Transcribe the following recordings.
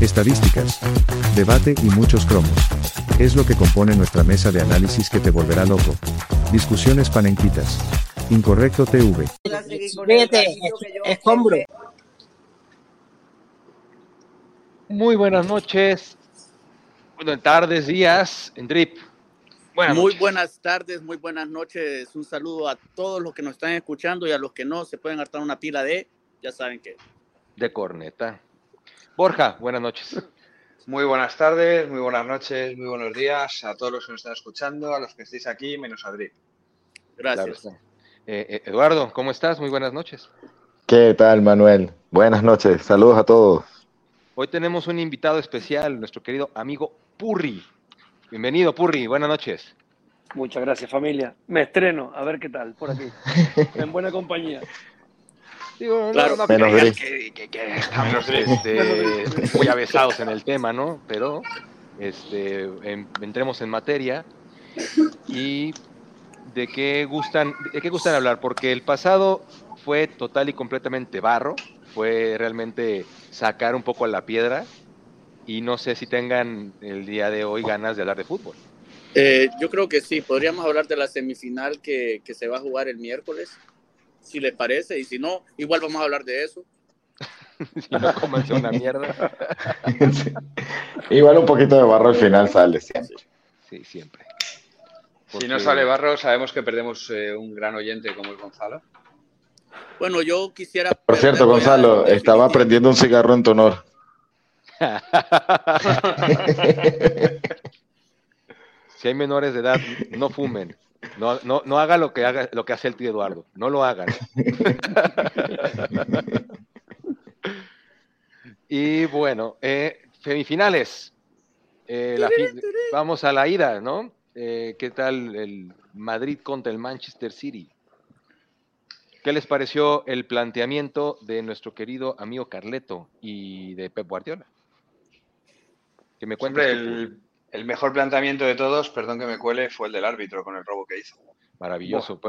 estadísticas, debate y muchos cromos. Es lo que compone nuestra mesa de análisis que te volverá loco. Discusiones panenquitas. Incorrecto TV. Vete, escombro. Muy buenas noches, buenas tardes, días, en Drip. Buenas muy noches. buenas tardes, muy buenas noches. Un saludo a todos los que nos están escuchando y a los que no se pueden hartar una pila de, ya saben que. De corneta. Borja, buenas noches. Muy buenas tardes, muy buenas noches, muy buenos días a todos los que nos están escuchando, a los que estéis aquí, menos a Adri. Gracias. Eh, eh, Eduardo, ¿cómo estás? Muy buenas noches. ¿Qué tal, Manuel? Buenas noches, saludos a todos. Hoy tenemos un invitado especial, nuestro querido amigo Purri. Bienvenido, Purri, buenas noches. Muchas gracias, familia. Me estreno, a ver qué tal, por aquí. en buena compañía. Digo, Claro. no, Menos Drip. que, que- que estamos este, muy avesados en el tema, ¿no? Pero este, en- entremos en materia y de qué gustan, de qué gustan hablar, porque el pasado fue total y completamente barro, fue realmente sacar un poco a la piedra y no sé si tengan el día de hoy ganas de hablar de fútbol. Eh, yo creo que sí, podríamos hablar de la semifinal que, que se va a jugar el miércoles, si les parece, y si no, igual vamos a hablar de eso. si no una mierda. Sí. Igual un poquito de barro al final sale siempre. Sí, siempre. Si no sale Barro, sabemos que perdemos eh, un gran oyente como es Gonzalo. Bueno, yo quisiera. Por cierto, Gonzalo, estaba prendiendo un cigarro en tu honor. Si hay menores de edad, no fumen. No, no, no haga lo que haga lo que hace el tío Eduardo. No lo hagan. y bueno, eh, semifinales. Eh, la vamos a la ida, ¿no? Eh, ¿Qué tal el Madrid contra el Manchester City? ¿Qué les pareció el planteamiento de nuestro querido amigo Carleto y de Pep Guardiola? Que me tú, el, el mejor planteamiento de todos, perdón que me cuele, fue el del árbitro con el robo que hizo. Maravilloso.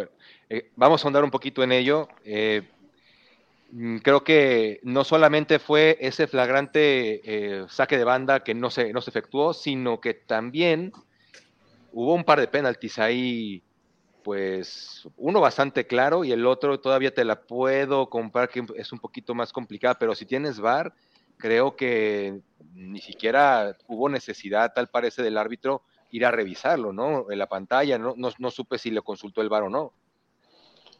Eh, vamos a ahondar un poquito en ello. Eh, mm, creo que no solamente fue ese flagrante eh, saque de banda que no se, no se efectuó, sino que también hubo un par de penaltis ahí, pues uno bastante claro y el otro todavía te la puedo comprar que es un poquito más complicada, pero si tienes VAR, creo que ni siquiera hubo necesidad, tal parece, del árbitro ir a revisarlo, ¿no? En la pantalla, no, no, no supe si le consultó el VAR o no.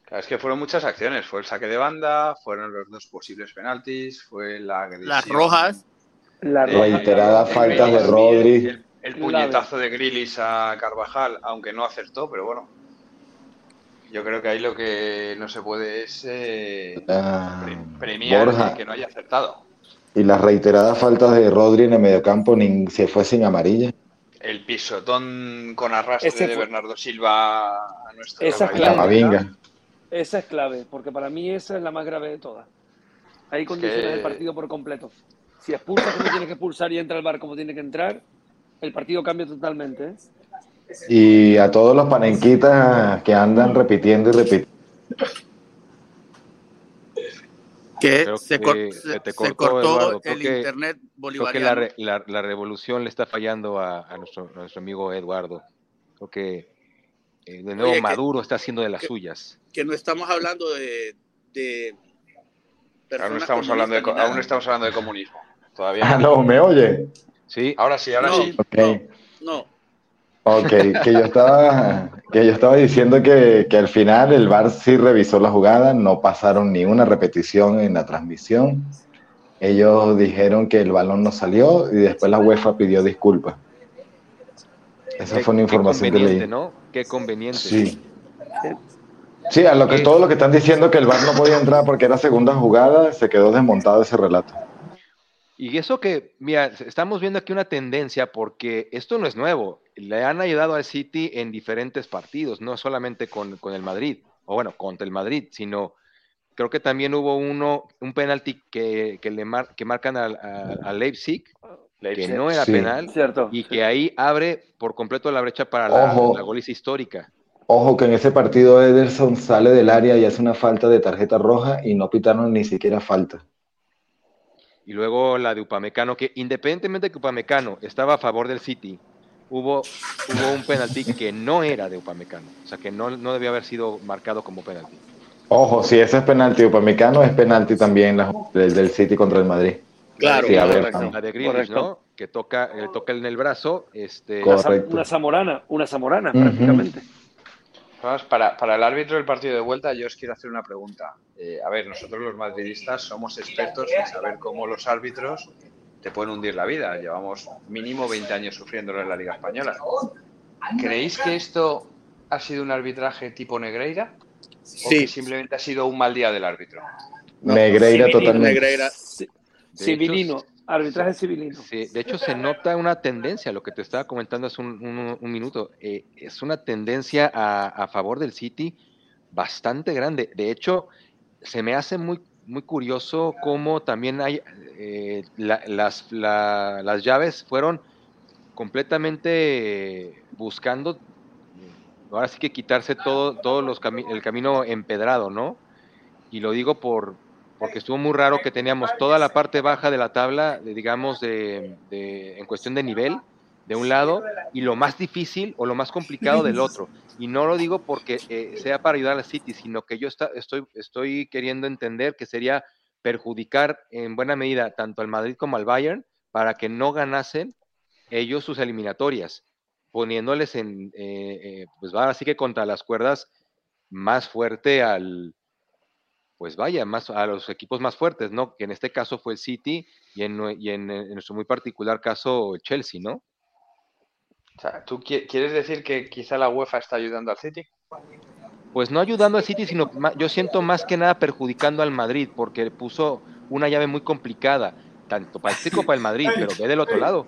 Claro, es que fueron muchas acciones. Fue el saque de banda, fueron los dos posibles penaltis, fue la agresión. Las rojas. La Eh. Reiterada falta de Rodri. El, el puñetazo de Grilis a Carvajal, aunque no acertó, pero bueno. Yo creo que ahí lo que no se puede es eh, Ah, pre- premiar Borja. que no haya acertado. Y las reiteradas faltas de Rodri en el mediocampo ni se fue sin amarilla. El pisotón con arrastre Ese de fue- Bernardo Silva a nuestro Esa es La clave. Mavinga. Esa es clave, porque para mí esa es la más grave de todas. Ahí condiciones que- el partido por completo. Si expulsa como tiene que expulsar y entra al bar como tiene que entrar, el partido cambia totalmente. ¿eh? Y a todos los panenquitas que andan repitiendo y repitiendo. Que Creo se, que cor- se se- te se cortó, cortó Eduardo. Creo el que- internet Creo que bolivariano. la, re- la- la revolución le está fallando a, a nuestro, a nuestro amigo Eduardo. Creo que eh, de nuevo Oye, que- Maduro está haciendo de las que- suyas. que no estamos hablando de. de no, estamos hablando de, aún no estamos hablando de comunismo. Todavía Ah, no. no, ¿me oye? Sí, Ahora sí, ahora No. sí. Ok. No, Ok, que yo estaba, que yo estaba diciendo que, que al final el VAR sí revisó la jugada, no pasaron ni una repetición en la transmisión. Ellos dijeron que el balón no salió y después la UEFA pidió disculpas. Esa qué- fue una información que leí. ¿no? Qué conveniente. Sí. Sí, a lo que todo lo que están diciendo que el VAR no podía entrar porque era segunda jugada, se quedó desmontado ese relato. Y eso que, mira, estamos viendo aquí una tendencia porque esto no es nuevo. Le han ayudado al City en diferentes partidos, no solamente con, con el Madrid, o bueno, contra el Madrid, sino creo que también hubo uno, un penalti que, que le mar- que marcan al- a, a Leipzig, que no era Sí. penal, Cierto. y que ahí abre por completo la brecha para la, la goliza histórica. Ojo que en ese partido Ederson sale del área y hace una falta de tarjeta roja y no pitaron ni siquiera falta. Y luego la de Upamecano, que independientemente de que Upamecano estaba a favor del City, hubo, hubo un penalti que no era de Upamecano, o sea que no, no debía haber sido marcado como penalti. Ojo, si ese es penalti Upamecano, es penalti también la- del, del City contra el Madrid. Claro, Sí, a ver. La de Correcto. ¿no? Que toca, eh, toca en el brazo, este, Correcto. Una, zam- una zamorana, una zamorana Ujú. prácticamente. Para, para el árbitro del partido de vuelta, yo os quiero hacer una pregunta. Eh, a ver, nosotros los madridistas somos expertos en saber cómo los árbitros te pueden hundir la vida. Llevamos mínimo 20 años sufriéndolo en la Liga Española. ¿Creéis que esto ha sido un arbitraje tipo Negreira? ¿O que Sí, simplemente ha sido un mal día del árbitro? No, Negreira totalmente. Negreira. De Civilino, arbitraje civilino. Sí, de hecho se nota una tendencia, lo que te estaba comentando hace un, un- un minuto, eh, es una tendencia a, a favor del City bastante grande. De hecho, se me hace muy, muy curioso cómo también hay eh, la- las, la- las llaves fueron completamente buscando, ahora sí que quitarse todo, todos los cami- el camino empedrado, ¿no? Y lo digo por, porque estuvo muy raro que teníamos toda la parte baja de la tabla, digamos, de, en cuestión de nivel, de un lado, y lo más difícil o lo más complicado del otro. Y no lo digo porque eh, sea para ayudar al City, sino que yo está, estoy, estoy queriendo entender que sería perjudicar en buena medida tanto al Madrid como al Bayern para que no ganasen ellos sus eliminatorias, poniéndoles en, eh, eh, pues va así que contra las cuerdas más fuerte al, pues vaya, más a los equipos más fuertes, ¿no? Que en este caso fue el City y en, nue- y en, en nuestro muy particular caso el Chelsea, ¿no? O sea, ¿tú qui- quieres decir que quizá la UEFA está ayudando al City? Pues no ayudando al City, sino yo siento más que nada perjudicando al Madrid, porque puso una llave muy complicada, tanto para el City como para el Madrid, pero ve del otro lado.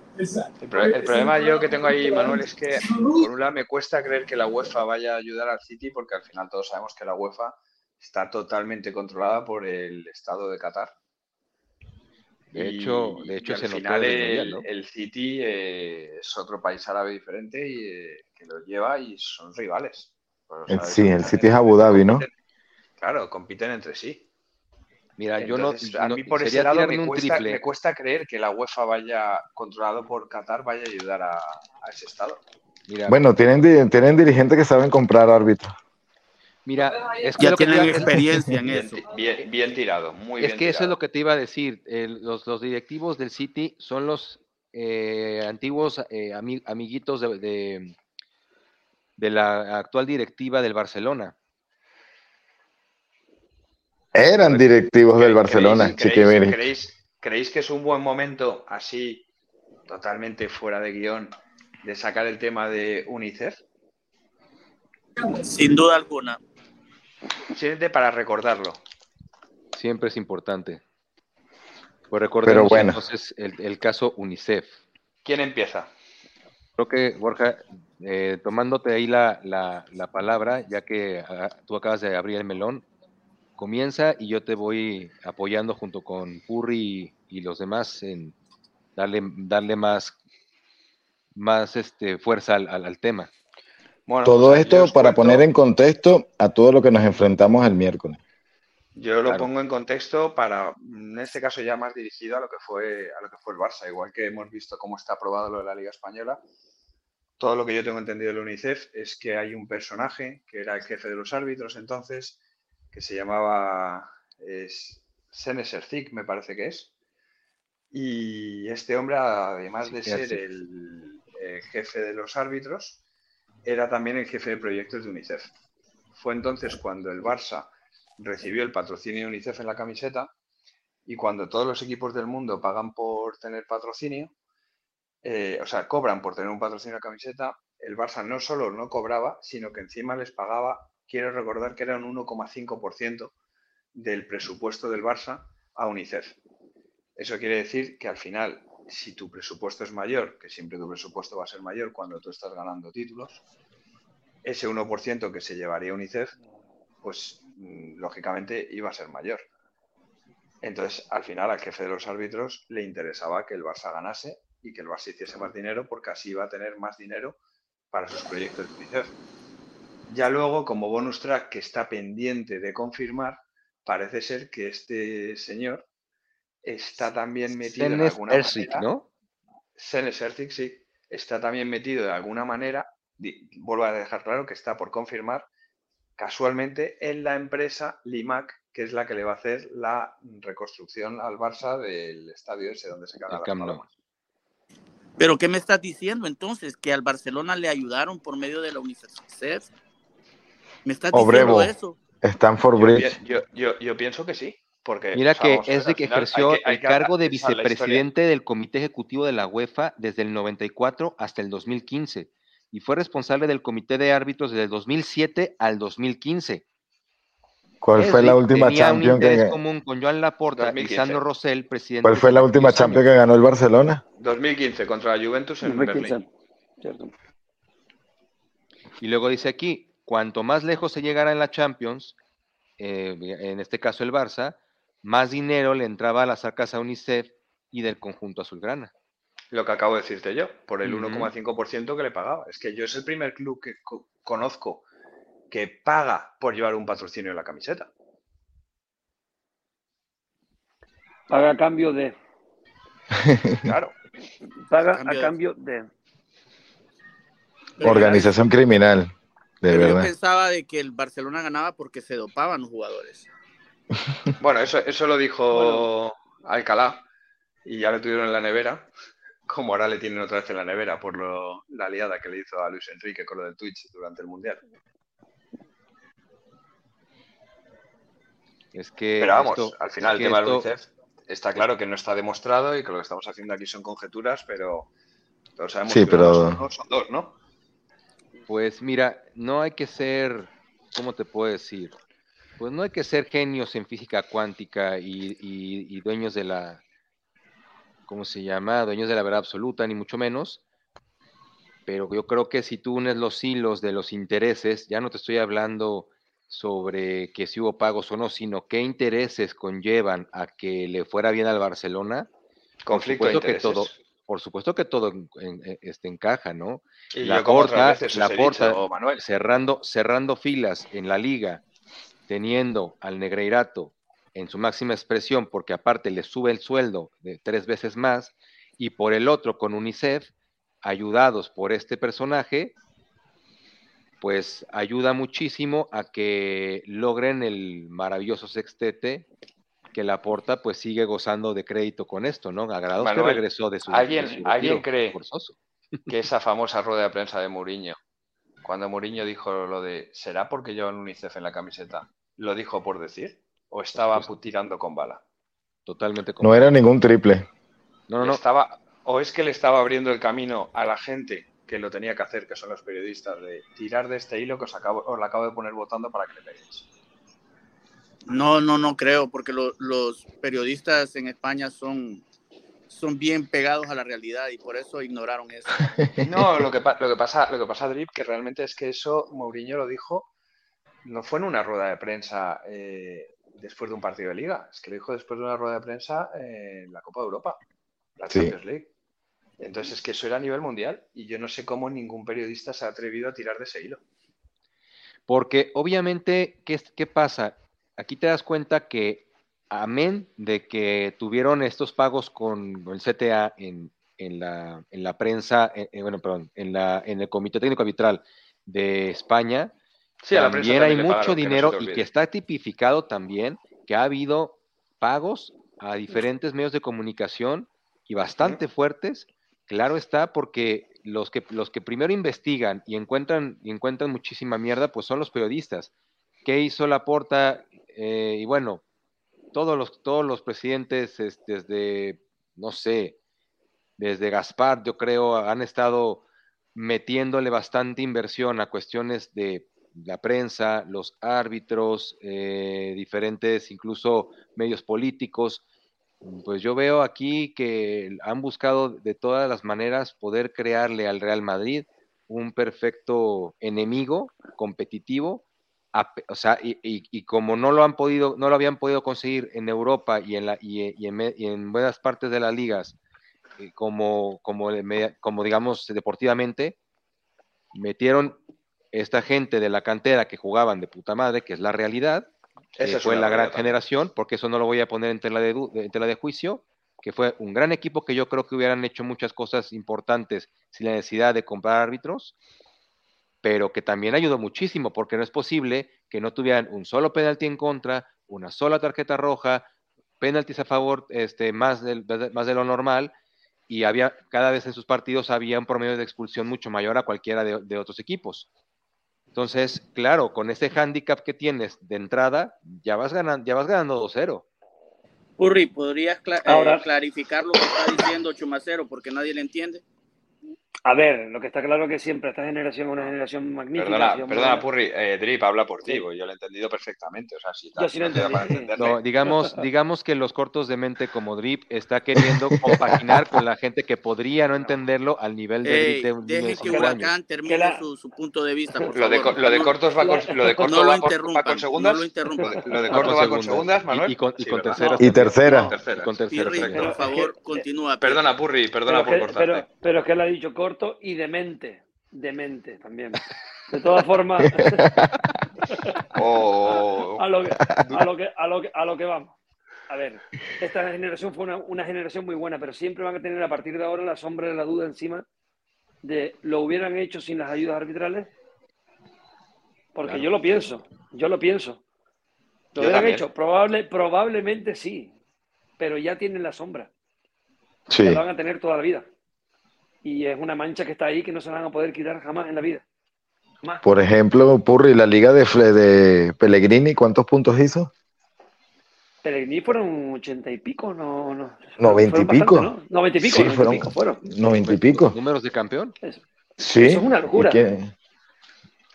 El, pro- el problema yo que tengo ahí, Manuel, es que por un lado me cuesta creer que la UEFA vaya a ayudar al City porque al final todos sabemos que la UEFA está totalmente controlada por el Estado de Qatar. De hecho, de hecho al se notó final el el, Mundial, ¿no? el City eh, es otro país árabe diferente y eh, que lo lleva y son rivales. Sí, el City es Abu Dhabi, ¿no? compiten- Claro, compiten entre sí. Mira, yo no, a mí por ese lado me un cuesta, triple. me cuesta creer que la UEFA vaya, controlado por Qatar, vaya a ayudar a, a ese estado. Mira, Bueno, tienen, tienen dirigentes que saben comprar árbitros. Mira, es que Ya que tienen es- experiencia en eso. bien, bien tirado, muy Es bien que eso es lo que te iba a decir. el- los, los directivos del City son los eh, antiguos eh, ami- amiguitos de, de- de la actual directiva del Barcelona. Eran directivos del ¿Creéis- Barcelona, creéis- creéis que es un buen momento, así, totalmente fuera de guion, de sacar el tema de UNICEF? Sin duda alguna. Simplemente para recordarlo. Siempre es importante. Pues recordemos bueno. entonces el, el caso UNICEF. ¿Quién empieza? Creo que, Borja, eh, tomándote ahí la, la- la palabra, ya que ah, tú acabas de abrir el melón, comienza y yo te voy apoyando junto con Purri y, y los demás en darle, darle más, más este, fuerza al, al- al tema. Bueno, Todo esto para cuento- poner en contexto a todo lo que nos enfrentamos el miércoles. Yo lo Claro. pongo en contexto para, en este caso ya más dirigido a lo que fue a lo que fue el Barça, igual que hemos visto cómo está aprobado lo de la Liga Española. Todo lo que yo tengo entendido de la UNICEF es que hay un personaje que era el jefe de los árbitros entonces, que se llamaba es, me parece que es. Y este hombre, además de ser el, eh, jefe de los árbitros, era también el jefe de proyectos de UNICEF. Fue entonces cuando el Barça recibió el patrocinio de UNICEF en la camiseta y cuando todos los equipos del mundo pagan por tener patrocinio, eh, o sea, cobran por tener un patrocinio en la camiseta, el Barça no solo no cobraba, sino que encima les pagaba, quiero recordar que era un 1,5% del presupuesto del Barça a UNICEF. Eso quiere decir que al final, si tu presupuesto es mayor, que siempre tu presupuesto va a ser mayor cuando tú estás ganando títulos, ese 1% que se llevaría UNICEF, pues mm, lógicamente iba a ser mayor. Entonces, al final, al jefe de los árbitros le interesaba que el Barça ganase y que el Barça hiciese más dinero porque así iba a tener más dinero para sus proyectos de UNICEF. Ya luego, como bonus track que está pendiente de confirmar, parece ser que este señor está también metido en Sennes alguna Ersic, manera. ¿no? Ersic, sí, está también metido de alguna manera, vuelvo a dejar claro que está por confirmar, casualmente en la empresa Limac, que es la que le va a hacer la reconstrucción al Barça del estadio ese donde se Camp Nou. palomas. Pero ¿qué me estás diciendo entonces? Que al Barcelona le ayudaron por medio de la UNICEF. ¿Me estás Obrevo. diciendo eso? Stanford Yo, Bridge. yo- yo pienso que sí, porque Mira que es de que hay ejerció que- hay el cargo de vicepresidente del Comité Ejecutivo de la UEFA desde el 94 hasta el 2015 y fue responsable del Comité de Árbitros desde el 2007 al 2015. ¿Cuál fue la última tenía un Champions interés que común con Joan Laporta 2015. y Sandro Rosell, presidente. ¿Cuál fue la última Champions que ganó el Barcelona? 2015 contra la Juventus en 2015. Berlín. Cierto. Y luego dice aquí, cuanto más lejos se llegara en la Champions, eh, en este caso el Barça, más dinero le entraba a las arcas a UNICEF y del conjunto azulgrana. Lo que acabo de decirte yo, por el Ujú. 1,5% que le pagaba. Es que yo es el primer club que co- conozco que paga por llevar un patrocinio en la camiseta. Paga a cambio de. Claro. Paga Cambio a de- cambio de. Organización criminal, de Pero yo verdad. pensaba de que el Barcelona ganaba porque se dopaban los jugadores. Bueno, eso, eso lo dijo Alcalá y ya lo tuvieron en la nevera, como ahora le tienen otra vez en la nevera por lo- la liada que le hizo a Luis Enrique con lo del Twitch durante el Mundial. Es que Pero vamos, esto- al final es el que tema esto- UNICEF está claro que no está demostrado y que lo que estamos haciendo aquí son conjeturas, pero todos sabemos Sí, que pero- son dos, ¿no? Pues mira, no hay que ser, ¿cómo te puedo decir? Pues no hay que ser genios en física cuántica y, y- y dueños de la, ¿cómo se llama? Dueños de la verdad absoluta, ni mucho menos. Pero yo creo que si tú unes los hilos de los intereses, ya no te estoy hablando sobre que si hubo pagos o no, sino qué intereses conllevan a que le fuera bien al Barcelona. Conflicto de supuesto que intereses. todo, por supuesto que todo en- este encaja, ¿no? Y La Porta- la Porta- cerrando, cerrando filas en la liga, teniendo al Negreirato en su máxima expresión, porque aparte le sube el sueldo de tres veces más, y por el otro con UNICEF, ayudados por este personaje, pues ayuda muchísimo a que logren el maravilloso sextete que la porta pues sigue gozando de crédito con esto, ¿no? Agradados que regresó de su, ¿alguien- de su alguien cree forzoso. que esa famosa rueda de prensa de Mourinho, cuando Mourinho dijo lo de ¿será porque llevan UNICEF en la camiseta? ¿Lo dijo por decir? ¿O estaba Pues- tirando con bala? Totalmente No era ningún triple. No, no. Estaba, ¿O es que le estaba abriendo el camino a la gente que lo tenía que hacer, que son los periodistas, de tirar de este hilo que os, acabo, os lo acabo de poner votando para que le peguéis? No, no, no creo, porque lo- los periodistas en España son, son bien pegados a la realidad y por eso ignoraron eso. No, lo que, lo que pasa, lo que pasa, Drip, que realmente es que eso Mourinho lo dijo, no fue en una rueda de prensa eh, después de un partido de liga, es que lo dijo después de una rueda de prensa eh, en la Copa de Europa, la Sí. Champions League. Entonces es que eso era a nivel mundial y yo no sé cómo ningún periodista se ha atrevido a tirar de ese hilo. Porque obviamente, ¿qué, qué pasa? Aquí te das cuenta que, amén de que tuvieron estos pagos con el CTA en, en la, en la prensa, en- en- bueno, perdón, en, la, en el Comité Técnico Arbitral de España, Sí, a la prensa también hay le mucho pagaron, que no se dinero y que está tipificado también que ha habido pagos a diferentes medios de comunicación y bastante fuertes. Claro está, porque los que, los que primero investigan y encuentran, y encuentran muchísima mierda, pues son los periodistas. ¿Qué hizo Laporta? Eh, y bueno, todos los, todos los presidentes, es- desde, no sé, desde Gaspar, yo creo, han estado metiéndole bastante inversión a cuestiones de la prensa, los árbitros, eh, diferentes incluso medios políticos. Pues yo veo aquí que han buscado de todas las maneras poder crearle al Real Madrid un perfecto enemigo competitivo, a o sea, y, y- y como no lo han podido, no lo habían podido conseguir en Europa y en la y, en, en buenas partes de las ligas, eh, como, como, como digamos deportivamente, metieron esta gente de la cantera que jugaban de puta madre, que es la realidad, que fue la gran generación, porque eso no lo voy a poner en tela de, en tela de juicio, que fue un gran equipo que yo creo que hubieran hecho muchas cosas importantes sin la necesidad de comprar árbitros, pero que también ayudó muchísimo, porque no es posible que no tuvieran un solo penalti en contra, una sola tarjeta roja, penaltis a favor este, más, del, más de lo normal, y había cada vez en sus partidos había un promedio de expulsión mucho mayor a cualquiera de, otros equipos. Entonces, claro, con ese handicap que tienes de entrada, ya vas ganando, ya vas ganando 2-0. Urri, ¿podrías eh, clarificar lo que está diciendo Chumacero porque nadie le entiende? A ver, lo que está claro es que siempre esta generación es una generación magnífica. Perdona, perdona Purri, eh, Drip habla por ti, yo lo he entendido perfectamente. O sea, si yo sí no, digamos, digamos que los cortos de mente como Drip está queriendo compaginar con la gente que podría no entenderlo al nivel de Drip de que Huracán termine su, su, punto de vista, por lo, favor. De, lo de cortos va con, lo de corto no va, con, va con segundas. No lo interrumpan. Lo de corto va con segundas, Manuel. Y, con, y con terceras. Y tercera. Con tercera. por favor, continúa. Perdona, Purri, perdona por cortarte. Pero es que él ha dicho corto y de mente demente, también. De todas formas, oh. a, lo que, a, lo que, a, lo que, a lo que vamos. A ver, esta generación fue una, una, generación muy buena, pero siempre van a tener a partir de ahora la sombra de la duda encima de lo hubieran hecho sin las ayudas arbitrales. Porque yo lo pienso, yo lo pienso. Lo hubieran hecho, probable, probablemente sí, pero ya tienen la sombra. Sí. La van a tener toda la vida y es una mancha que está ahí que no se van a poder quitar jamás en la vida. Por ejemplo, Purri, la liga de, de Pellegrini, ¿cuántos puntos hizo? Pellegrini fueron ochenta y pico, no, no. Noventa y pico. ¿no? Noventa y pico, sí, fueron, y pico fueron. Noventa y pico. ¿Números de campeón? Sí. Eso es una locura.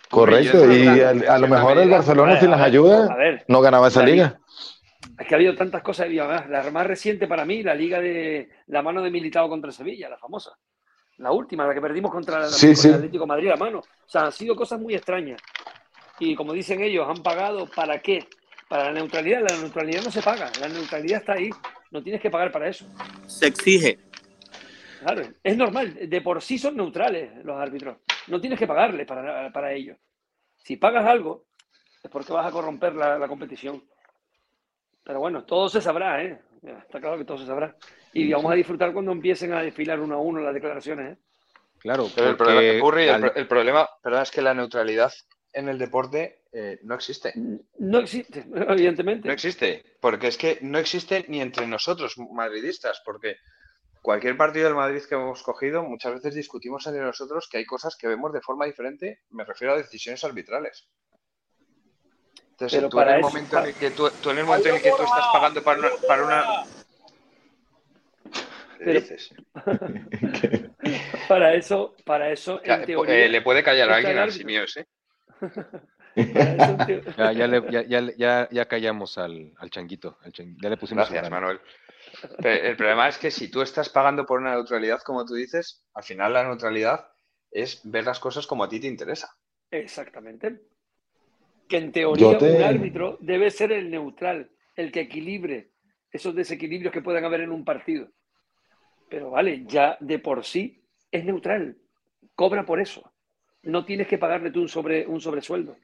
Correcto, y a, a, lo mejor el Barcelona sin las ayudas no ganaba esa liga. Es que ha habido tantas cosas. La más reciente para mí, la liga de la mano de Militado contra Sevilla, la famosa. La última, la que perdimos contra, el Atlético Madrid, la mano. O sea, han sido cosas muy extrañas. Y como dicen ellos, han pagado para qué? Para la neutralidad. La neutralidad no se paga. La neutralidad está ahí. No tienes que pagar para eso. Se exige. Claro, es normal. De por sí son neutrales los árbitros. No tienes que pagarle para, para ellos. Si pagas algo, es porque vas a corromper la, la competición. Pero bueno, todo se sabrá, ¿eh? Está claro que todo se sabrá. Y vamos a disfrutar cuando empiecen a desfilar uno a uno las declaraciones. ¿eh? Claro, pero el problema, el, problema es que la neutralidad en el deporte eh, no existe. No existe, evidentemente. No existe, porque es que no existe ni entre nosotros madridistas, porque cualquier partido del Madrid que hemos cogido, muchas veces discutimos entre nosotros que hay cosas que vemos de forma diferente, me refiero a decisiones arbitrales. Entonces, tú, en el momento en el que tú, en el momento en el que tú estás pagando para una... Para una... ¿Qué dices? para eso, para eso, en eh, teoría, le puede callar a alguien al Simios, ¿eh? ya, ya, ya, ya, ya, callamos al, al changuito, Ya le pusimos Gracias, Manuel. el problema es que si tú estás pagando por una neutralidad, como tú dices, al final la neutralidad es ver las cosas como a ti te interesa. Exactamente que en teoría un árbitro debe ser el neutral, el que equilibre esos desequilibrios que puedan haber en un partido. Pero vale, ya de por sí es neutral, cobra por eso. No tienes que pagarle tú un, sobre, un sobresueldo.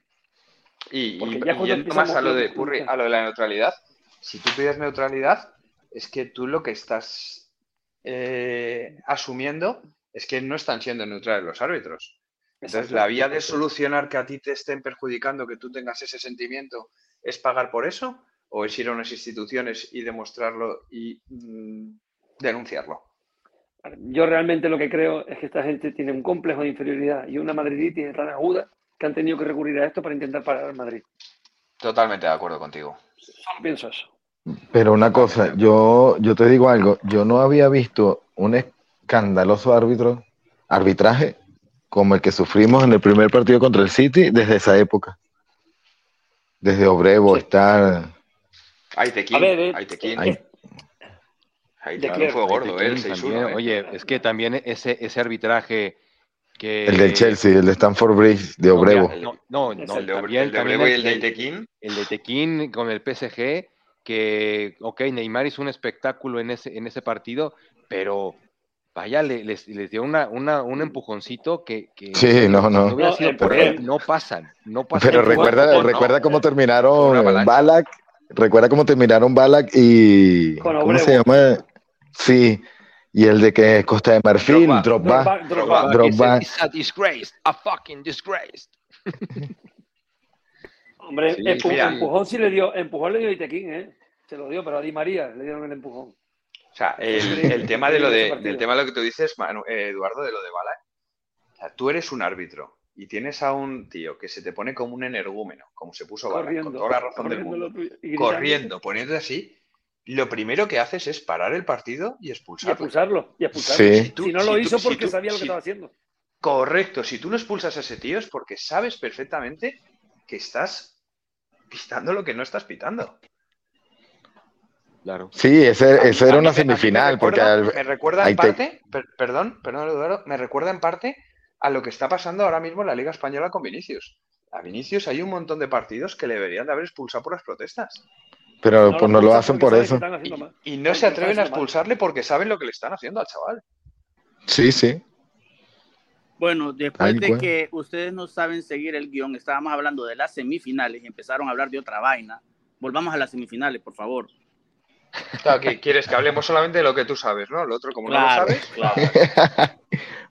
Y, yendo más a lo, de, a lo de la neutralidad, si tú pides neutralidad, es que tú lo que estás eh, asumiendo es que no están siendo neutrales los árbitros. Entonces, la vía de solucionar que a ti te estén perjudicando, que tú tengas ese sentimiento, es pagar por eso o es ir a unas instituciones y demostrarlo y mm, denunciarlo. Yo realmente lo que creo es que esta gente tiene un complejo de inferioridad y una madriditis tan aguda que han tenido que recurrir a esto para intentar parar al Madrid. Totalmente de acuerdo contigo. Solo pienso eso. Pero una cosa, yo, yo te digo algo, yo no había visto un escandaloso árbitro, arbitraje como el que sufrimos en el primer partido contra el City desde esa época. Desde Obrevo, estar. Aitequín, eh, Aitequín. Aitequín fue gordo, ¿eh? ¿eh? Oye, es que también ese, ese arbitraje que... El del Chelsea, el de Stanford Bridge, de Obrevo. No, no, no, el de, Obrevo y el de Aitequín. El de Tequín con el PSG, que, ok, Neymar hizo un espectáculo en ese, en ese partido, pero vaya, le- les, les dio una, una, un empujoncito que, que Sí, no, no. No, sido el por problema- él, no pasan, no pasan. Pero recuerda, recuerda no. cómo terminaron avalancha. Balak, recuerda cómo terminaron Balak y Con ¿cómo se llama? Sí, y el de que es Costa de Marfil. Drogba. It's a disgrace, a fucking disgrace. Hombre, Sí, empujón sí le dio, empujón le dio a Itequín, ¿eh? Se lo dio, pero a Di María le dieron el empujón. O sea, el, tema de lo de, del tema de lo que tú dices, Manu- eh, Eduardo, de lo de Balak. O sea, tú eres un árbitro y tienes a un tío que se te pone como un energúmeno, como se puso Balak, Corriendo. con toda la razón del mundo, corriendo, poniéndote así, lo primero que haces es parar el partido y Y expulsarlo. expulsarlo, y expulsarlo. Sí. Si tú- si no si lo tú- hizo si porque tú- sabía lo que si- estaba haciendo. Correcto, si tú no expulsas a ese tío es porque sabes perfectamente que estás pitando lo que no estás pitando. Claro. Sí, ese, eso A era una me- me semifinal, porque recuerda- al- me recuerda en te- parte, per- perdón, perdón Eduardo, me recuerda en parte a lo que está pasando ahora mismo en la Liga Española con Vinicius. A Vinicius hay un montón de partidos que le deberían de haber expulsado por las protestas. pero pues no lo hacen porque por eso. Y, y no se atreven a expulsarle porque saben lo que le están haciendo al chaval. Sí, sí. Bueno, después de que ustedes no saben seguir el guion, estábamos hablando de las semifinales y empezaron a hablar de otra vaina. Volvamos a las semifinales, por favor. Claro, que quieres que hablemos solamente de lo que tú sabes, ¿no? Lo otro, como Claro, no lo sabes, claro.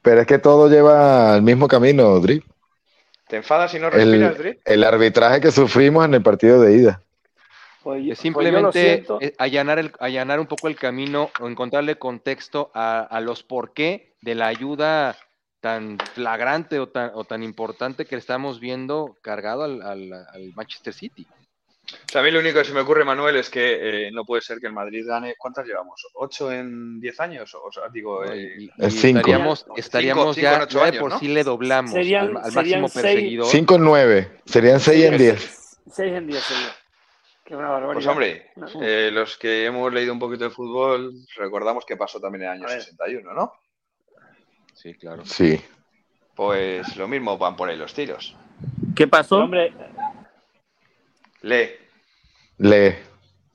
Pero es que todo lleva al mismo camino, Drip. te enfadas y no respiras, El, Drip. el arbitraje que sufrimos en el partido de ida. Pues yo- Es pues simplemente allanar, el, allanar un poco el camino o encontrarle contexto a, a los por qué de la ayuda tan flagrante o tan, o tan importante que estamos viendo cargado al, al- al Manchester City. O sea, a mí lo único que se me ocurre, Manuel, es que eh, no puede ser que el Madrid gane. ¿Cuántas llevamos? ¿Ocho en diez años? O sea, digo, eh, cinco. estaríamos, estaríamos cinco ya, ocho ya de años, por ¿no? sí le doblamos Serían- al, al serían máximo seis- perseguidor. 5 en 9, serían 6 en 10. 6 en 10 sería. Que una barbaridad. Pues hombre, No. eh, los que hemos leído un poquito de fútbol, recordamos que pasó también en el año A ver. 61, ¿no? Sí, claro. Sí. Pues lo mismo van por ahí los tiros. ¿Qué pasó? Hombre, Lee. Le.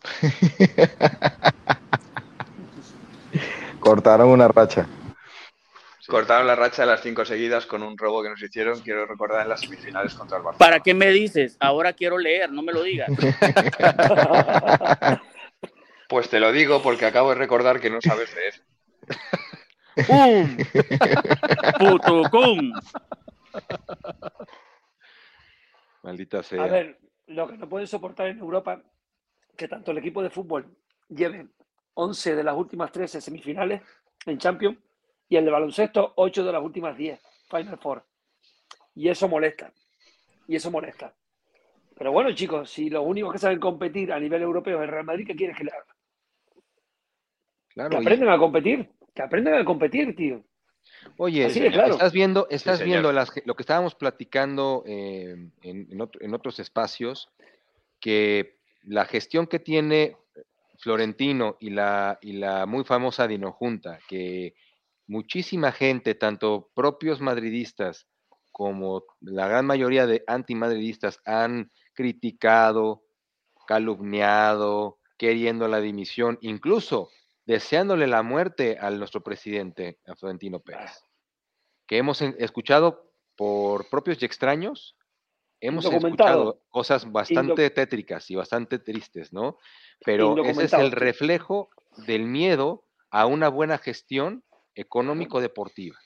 Cortaron una racha. Cortaron la racha de las cinco seguidas con un robo que nos hicieron, quiero recordar, en las semifinales contra el Barça. ¿Para qué me dices? Ahora quiero leer, no me lo digas. Pues te lo digo porque acabo de recordar que no sabes leer. ¡Pum! ¡Putucum! Maldita sea. a ver, lo que no pueden soportar en Europa, que tanto el equipo de fútbol lleve 11 de las últimas 13 semifinales en Champions y el de baloncesto 8 de las últimas 10 Final Four. Y eso molesta. Y eso molesta. Pero bueno, chicos, si los únicos que saben competir a nivel europeo es el Real Madrid, ¿qué quieres que le haga? Claro, Que aprendan a competir. Que aprendan a competir, tío. Oye, Así de claro. estás viendo, estás viendo las- lo que estábamos platicando eh, en, en otro- en otros espacios, que la gestión que tiene Florentino y la, y la muy famosa Dinojunta, que muchísima gente, tanto propios madridistas como la gran mayoría de antimadridistas, han criticado, calumniado, queriendo la dimisión, incluso deseándole la muerte a nuestro presidente, a Florentino Pérez, que hemos escuchado por propios y extraños, hemos escuchado cosas bastante tétricas y bastante tristes, ¿no? Pero ese es el reflejo del miedo a una buena gestión económico-deportiva,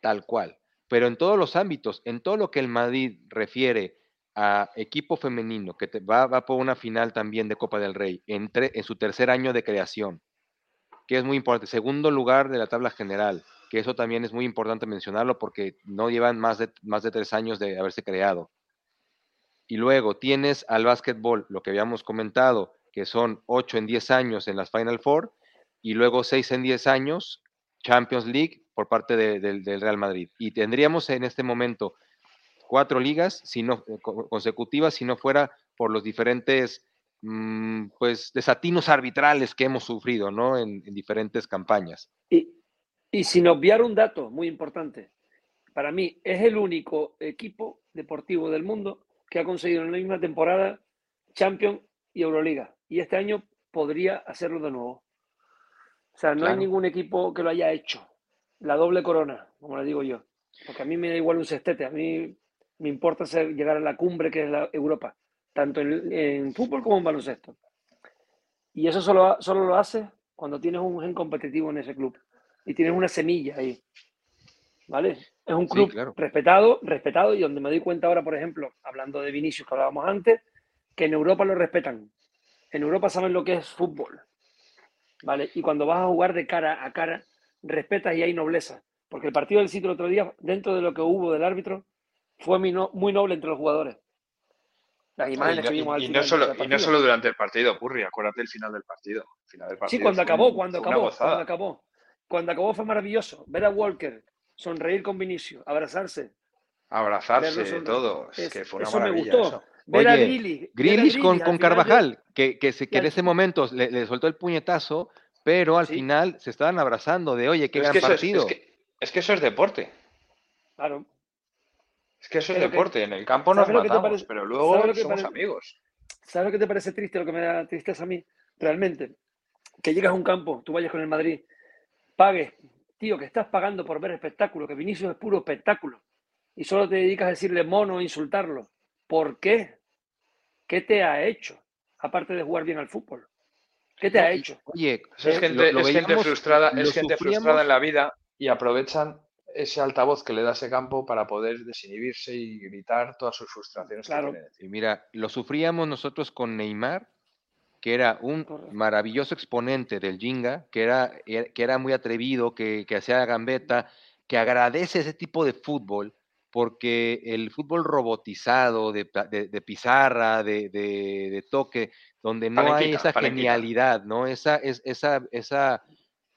tal cual. Pero en todos los ámbitos, en todo lo que el Madrid refiere a equipo femenino, que te- va, va por una final también de Copa del Rey, en, tre- en su tercer año de creación, que es muy importante. Segundo lugar de la tabla general, que eso también es muy importante mencionarlo porque no llevan más de, más de tres años de haberse creado. Y luego tienes al básquetbol, lo que habíamos comentado, que son ocho en 10 años en las Final Four, y luego seis en 10 años Champions League por parte de- del- Real Madrid. Y tendríamos en este momento cuatro ligas si no, eh, co- consecutivas si no fuera por los diferentes mm, pues desatinos arbitrales que hemos sufrido ¿no? en, en diferentes campañas. Y sin obviar un dato muy importante, para mí es el único equipo deportivo del mundo que ha conseguido en la misma temporada Champions y Euroliga. Y este año podría hacerlo de nuevo. sea, no Claro. hay ningún equipo que lo haya hecho. La doble corona, como le digo yo. Porque a mí me da igual un sextete, a mí me importa ser, llegar a la cumbre que es la Europa, tanto en, en fútbol como en baloncesto. Y eso solo, solo lo haces cuando tienes un gen competitivo en ese club y tienes una semilla ahí. ¿Vale? Es un Sí, club claro. respetado, respetado y donde me doy cuenta ahora, por ejemplo, hablando de Vinicius que hablábamos antes, que en Europa lo respetan. En Europa saben lo que es fútbol. ¿Vale? Y cuando vas a jugar de cara a cara, respetas y hay nobleza. Porque el partido del sitio el otro día, dentro de lo que hubo del árbitro, fue muy, no- muy noble entre los jugadores. Las Y imágenes no, que vimos al y- final no solo, y no solo durante el partido, Purri, acuérdate del final del partido. El final del Sí, partido cuando fue acabó, un- cuando acabó, cuando acabó. Cuando acabó fue maravilloso. Ver a Walker sonreír con Vinicius, abrazarse. Abrazarse, todo. Es, que fue una eso me gustó. eso. Ver a Oye, a Grealish con, con Carvajal, que, que, se, que y en ese momento le, le soltó el puñetazo, pero al Sí. final se estaban abrazando de, oye, qué Pero es, gran que eso es, partido. es que, es que eso es deporte. Claro. Es que eso es Pero que- deporte. En el campo nos ¿sabes lo que te matamos, parece- pero ¿sabes luego somos parece? amigos. ¿Sabes lo que te parece triste? Lo que me da tristeza a mí, realmente. Que llegas a un campo, tú vayas con el Madrid, pagues, tío, que estás pagando por ver espectáculo, que Vinicius es puro espectáculo, y solo te dedicas a decirle mono e insultarlo. ¿Por qué? ¿Qué te ha hecho? Aparte de jugar bien al fútbol. ¿Qué te ha hecho? Oye, es eh, gente, lo- lo es gente veíamos, frustrada, es gente frustrada en la vida y aprovechan ese altavoz que le da ese campo para poder desinhibirse y gritar todas sus frustraciones Claro. que. Y mira, lo sufríamos nosotros con Neymar, que era un maravilloso exponente del Jinga, que era, er- que era muy atrevido, que, que hacía gambeta, que agradece ese tipo de fútbol, porque el fútbol robotizado, de, de- de pizarra, de, de- de toque, donde no hay esa palenquita. genialidad, ¿no? Esa, es, esa, esa,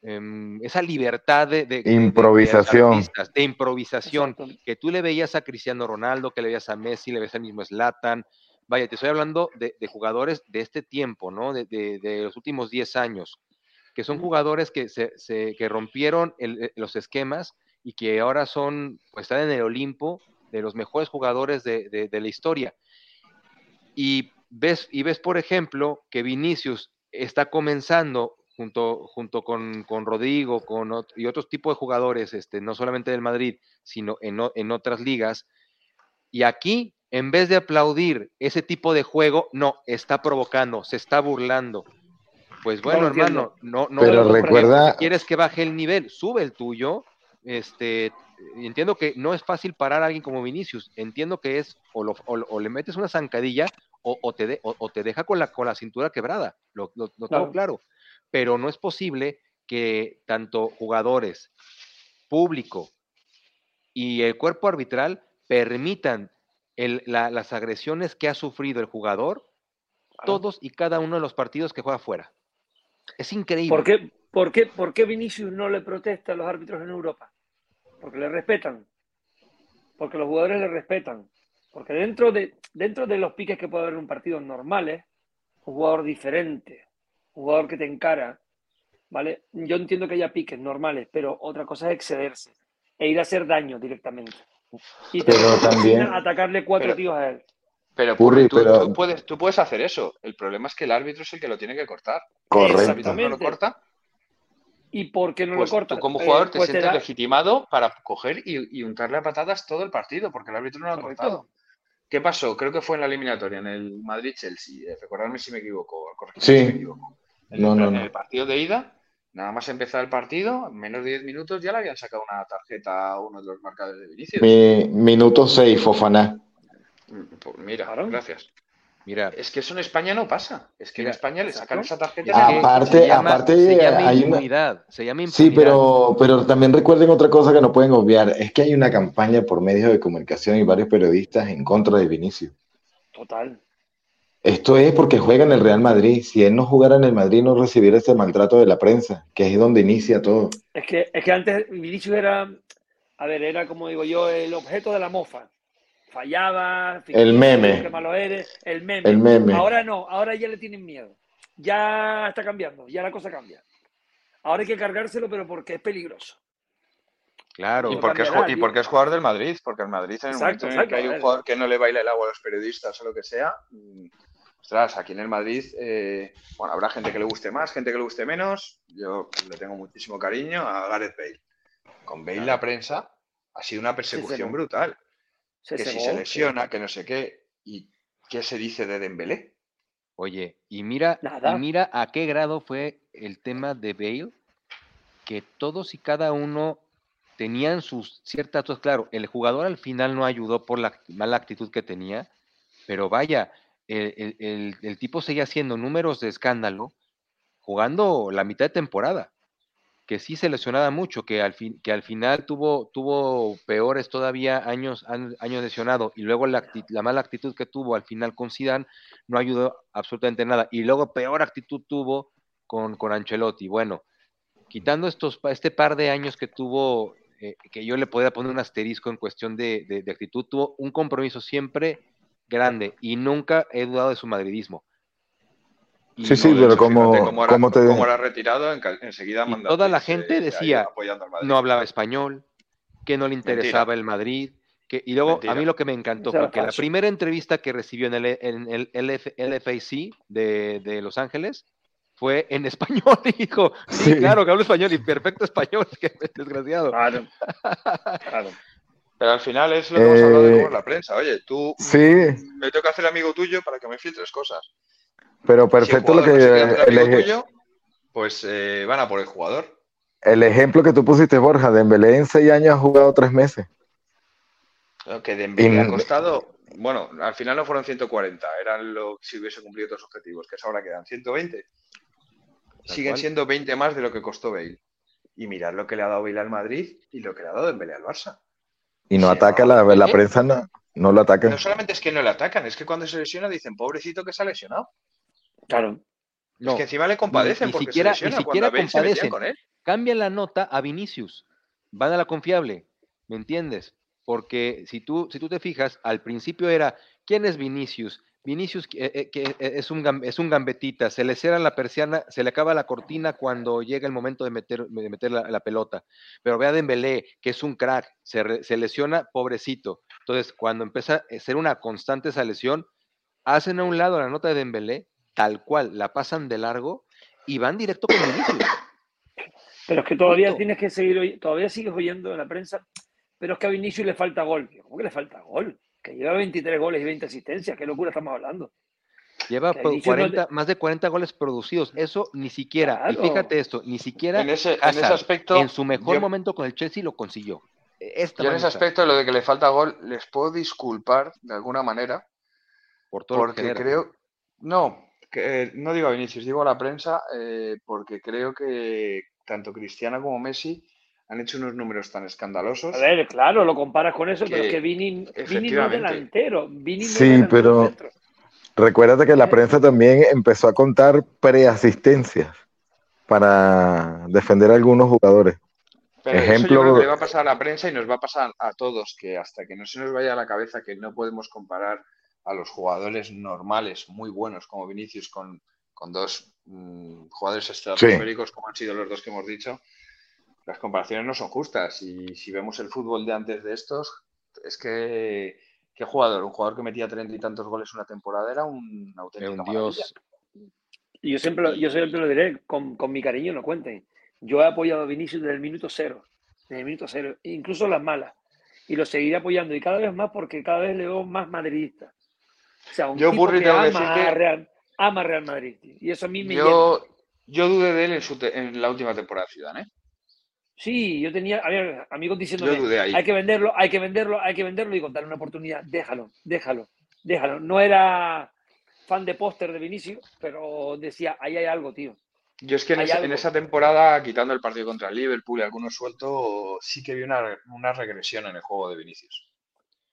em, esa libertad de, de- de- de- de Improvisación. artistas, de improvisación que tú le veías a Cristiano Ronaldo, que le veías a Messi, le veías al mismo Zlatan. Vaya, te estoy hablando de, de jugadores de este tiempo, ¿no? De, de- de los últimos 10 años, que son jugadores que, se, se- que rompieron el- eh, los esquemas y que ahora son, pues están en el Olimpo de los mejores jugadores de, la historia. Y ves, y ves, por ejemplo, que Vinicius está comenzando junto, junto con, con Rodrigo con, y otros tipos de jugadores, este, no solamente del Madrid, sino en otras ligas. Y aquí, en vez de aplaudir ese tipo de juego, no, está provocando, se está burlando. Pues No bueno, entiendo. hermano, no, no Pero recuerda- Si quieres que baje el nivel, sube el tuyo. Este, entiendo que no es fácil parar a alguien como Vinicius. Entiendo que es o, lo- o o le metes una zancadilla o, o te, de- o- o te deja con la, con la cintura quebrada. Lo, lo- lo tengo Claro. claro. Pero no es posible que tanto jugadores, público y el cuerpo arbitral permitan el- la- las agresiones que ha sufrido el jugador todos y cada uno de los partidos que juega fuera. Es increíble. ¿Por qué, por, qué, ¿Por qué Vinicius no le protesta a los árbitros en Europa? Porque le respetan. Porque los jugadores le respetan. Porque dentro de, dentro de los piques que puede haber en un partido normales, un jugador diferente, un jugador que te encara, ¿vale? Yo entiendo que haya piques normales, pero otra cosa es excederse e ir a hacer daño directamente. Y te- Pero también- atacarle cuatro Pero- tíos a él. Pero, Purri, tú, pero- tú puedes, tú puedes hacer eso. El problema es que el árbitro es el que lo tiene que cortar. El Correcto. árbitro no lo corta, ¿Y por qué no pues lo cortas? tú como Eh, jugador te pues sientes da- legitimado para coger y, y untarle a patadas todo el partido, porque el árbitro no lo ha Correcto. cortado. ¿Qué pasó? Creo que fue en la eliminatoria, en el Madrid-Chelsea. eh, recordarme si me equivoco. Sí. si me equivoco. En, No, el, no, en no. el partido de ida, nada más empezar el partido, en menos de 10 minutos ya le habían sacado una tarjeta a uno de los marcadores de Vinicius. Mi, minuto 6, Fofana. Pues mira, Claro. gracias. Mira, Es que eso en España no pasa. Es que en España le sacan esa tarjeta. Aparte- se llama, aparte, se llama hay una-. Se llama Sí, impunidad. pero, pero también recuerden otra cosa que no pueden obviar, es que hay una campaña por medios de comunicación y varios periodistas en contra de Vinicius. Total. Esto es porque juega en el Real Madrid. Si él no jugara en el Madrid, no recibiera ese maltrato de la prensa, que es donde inicia todo. Es que, es que antes Vinicius era, a ver, era como digo yo, el objeto de la mofa. Fallaba, ficticio, meme. qué malo eres, el meme. El meme. Ahora no, ahora ya le tienen miedo. Ya está cambiando, ya la cosa cambia. Ahora hay que cargárselo, pero porque es peligroso. Claro. Y porque, es, y porque es jugador del Madrid, porque el Madrid en el Exacto, momento en el que hay un jugador que no le baila el agua a los periodistas o lo que sea, mm, ostras, aquí en el Madrid, eh, bueno, habrá gente que le guste más, gente que le guste menos. Yo le tengo muchísimo cariño a Gareth Bale. Con Bale la prensa ha sido una persecución brutal. Que si se lesiona, que no sé qué. ¿Y qué se dice de Dembélé? Oye, y mira, y mira a qué grado fue el tema de Bale, que todos y cada uno tenían sus ciertas cosas. Claro, el jugador al final no ayudó por la mala actitud que tenía, pero vaya, el, tipo seguía haciendo números de escándalo jugando la mitad de temporada, que sí se lesionaba mucho, que al, fin, que al final tuvo, tuvo peores todavía años, años lesionado, y luego la, la mala actitud que tuvo al final con Zidane no ayudó absolutamente nada. Y luego peor actitud tuvo con, con Ancelotti. Bueno, quitando estos, este par de años que tuvo, eh, que yo le podía poner un asterisco en cuestión de actitud, tuvo un compromiso siempre grande y nunca he dudado de su madridismo. Y, Sí, sí, No, pero como- como te- cómo ahora retirado, en enseguida y toda la gente ahí decía, no hablaba español, que no le interesaba el Madrid. Que, y luego Mentira. a mí lo que me encantó era fue que la primera entrevista que recibió en el, en el LF LFAC de, de Los Ángeles fue en español. Y dijo, sí, Sí. claro que hablo español y perfecto español, que desgraciado. Claro. Claro. Pero al final es lo que hemos hablado de Eh, en la prensa. Oye, tú Sí, me tengo que hacer amigo tuyo para que me filtres cosas. pero Si perfecto lo que el, amigo tuyo, pues eh, van a por el jugador. el ejemplo que tú pusiste, Borja, Dembélé en seis años ha jugado tres meses. Lo que Dembélé ha Y- costado, bueno, al final no fueron 140, eran lo si hubiese cumplido otros objetivos, que es ahora quedan 120. Tal Siguen cual. siendo 20 más de lo que costó Bale. Y mirad lo que le ha dado Bale al Madrid y lo que le ha dado Dembélé al Barça. Y no Sí, ataca, no, la, la prensa no, no lo ataca. No solamente es que no le atacan, es que cuando se lesiona dicen, pobrecito que se ha lesionado. Claro. No, es que encima le compadecen ni porque siquiera- se ni lesiona siquiera cuando a Bale se metían compadecen. con él. cambian la nota a Vinicius. Van a la confiable, ¿me entiendes? Porque si tú, si tú te fijas, al principio era, ¿quién es Vinicius? Vinicius eh, eh, que eh, es un, es un gambetita, se le cierra la persiana, se le acaba la cortina cuando llega el momento de meter, de meter la, la pelota. Pero ve a Dembélé, que es un crack, se, re- se lesiona, pobrecito. Entonces, cuando empieza a ser una constante esa lesión, hacen a un lado la nota de Dembélé, tal cual, la pasan de largo y van directo con Vinicius. Pero es que todavía Punto. tienes que seguir, todavía sigues oyendo en la prensa, pero es que a Vinicius le falta gol. ¿Cómo que le falta gol? Que lleva 23 goles y 20 asistencias. ¿Qué locura estamos hablando? Lleva Que po- Vinicius no 40 más de 40 goles producidos. Eso ni siquiera. Y fíjate esto, ni siquiera En ese, en ese Hazard, aspecto, en su mejor yo- momento con el Chelsea lo consiguió. E- Esta yo en ese aspecto, lo de que le falta gol, les puedo disculpar de alguna manera, por todo lo que porque creo, no, que, eh, no digo a Vinicius, digo a la prensa, eh, porque creo que tanto Cristiano como Messi han hecho unos números tan escandalosos. A ver, claro, lo comparas con eso, pero Que, es que Vini, Vini no es delantero. Vini no Sí, delantero pero- centro. Recuérdate que la prensa también empezó a contar preasistencias para defender a algunos jugadores. Pero eso Ejemplo- yo creo que le va a pasar a la prensa y nos va a pasar a todos, que hasta que no se nos vaya a la cabeza que no podemos comparar a los jugadores normales, muy buenos como Vinicius, con, con dos mm, jugadores estratosféricos como han sido los dos que hemos dicho, las comparaciones no son justas. Y si vemos el fútbol de antes de estos, es que ¿qué jugador? Un jugador que metía treinta y tantos goles una temporada era un auténtico un dios. Y yo siempre, lo- yo siempre lo diré, con, con mi cariño no cuenten. Yo he apoyado a Vinicius desde el minuto cero. Desde el minuto cero. Incluso las malas. Y lo seguiré apoyando. Y cada vez más porque cada vez le veo más madridista. O sea, un Yo, tipo que ama, a Real, ama a Real Madrid. tío. Y eso a mí me llena. Yo, yo dudé de él en, su te- en la última temporada de Ciudad, ¿eh? Sí, yo tenía a ver, amigos diciéndome, hay que venderlo, hay que venderlo, hay que venderlo y contarle una oportunidad. Déjalo, déjalo, déjalo. No era fan de póster de Vinicius, pero decía, ahí hay algo, tío. Yo es que en esa temporada, quitando el partido contra el Liverpool y algunos sueltos, sí que vi una, una regresión en el juego de Vinicius.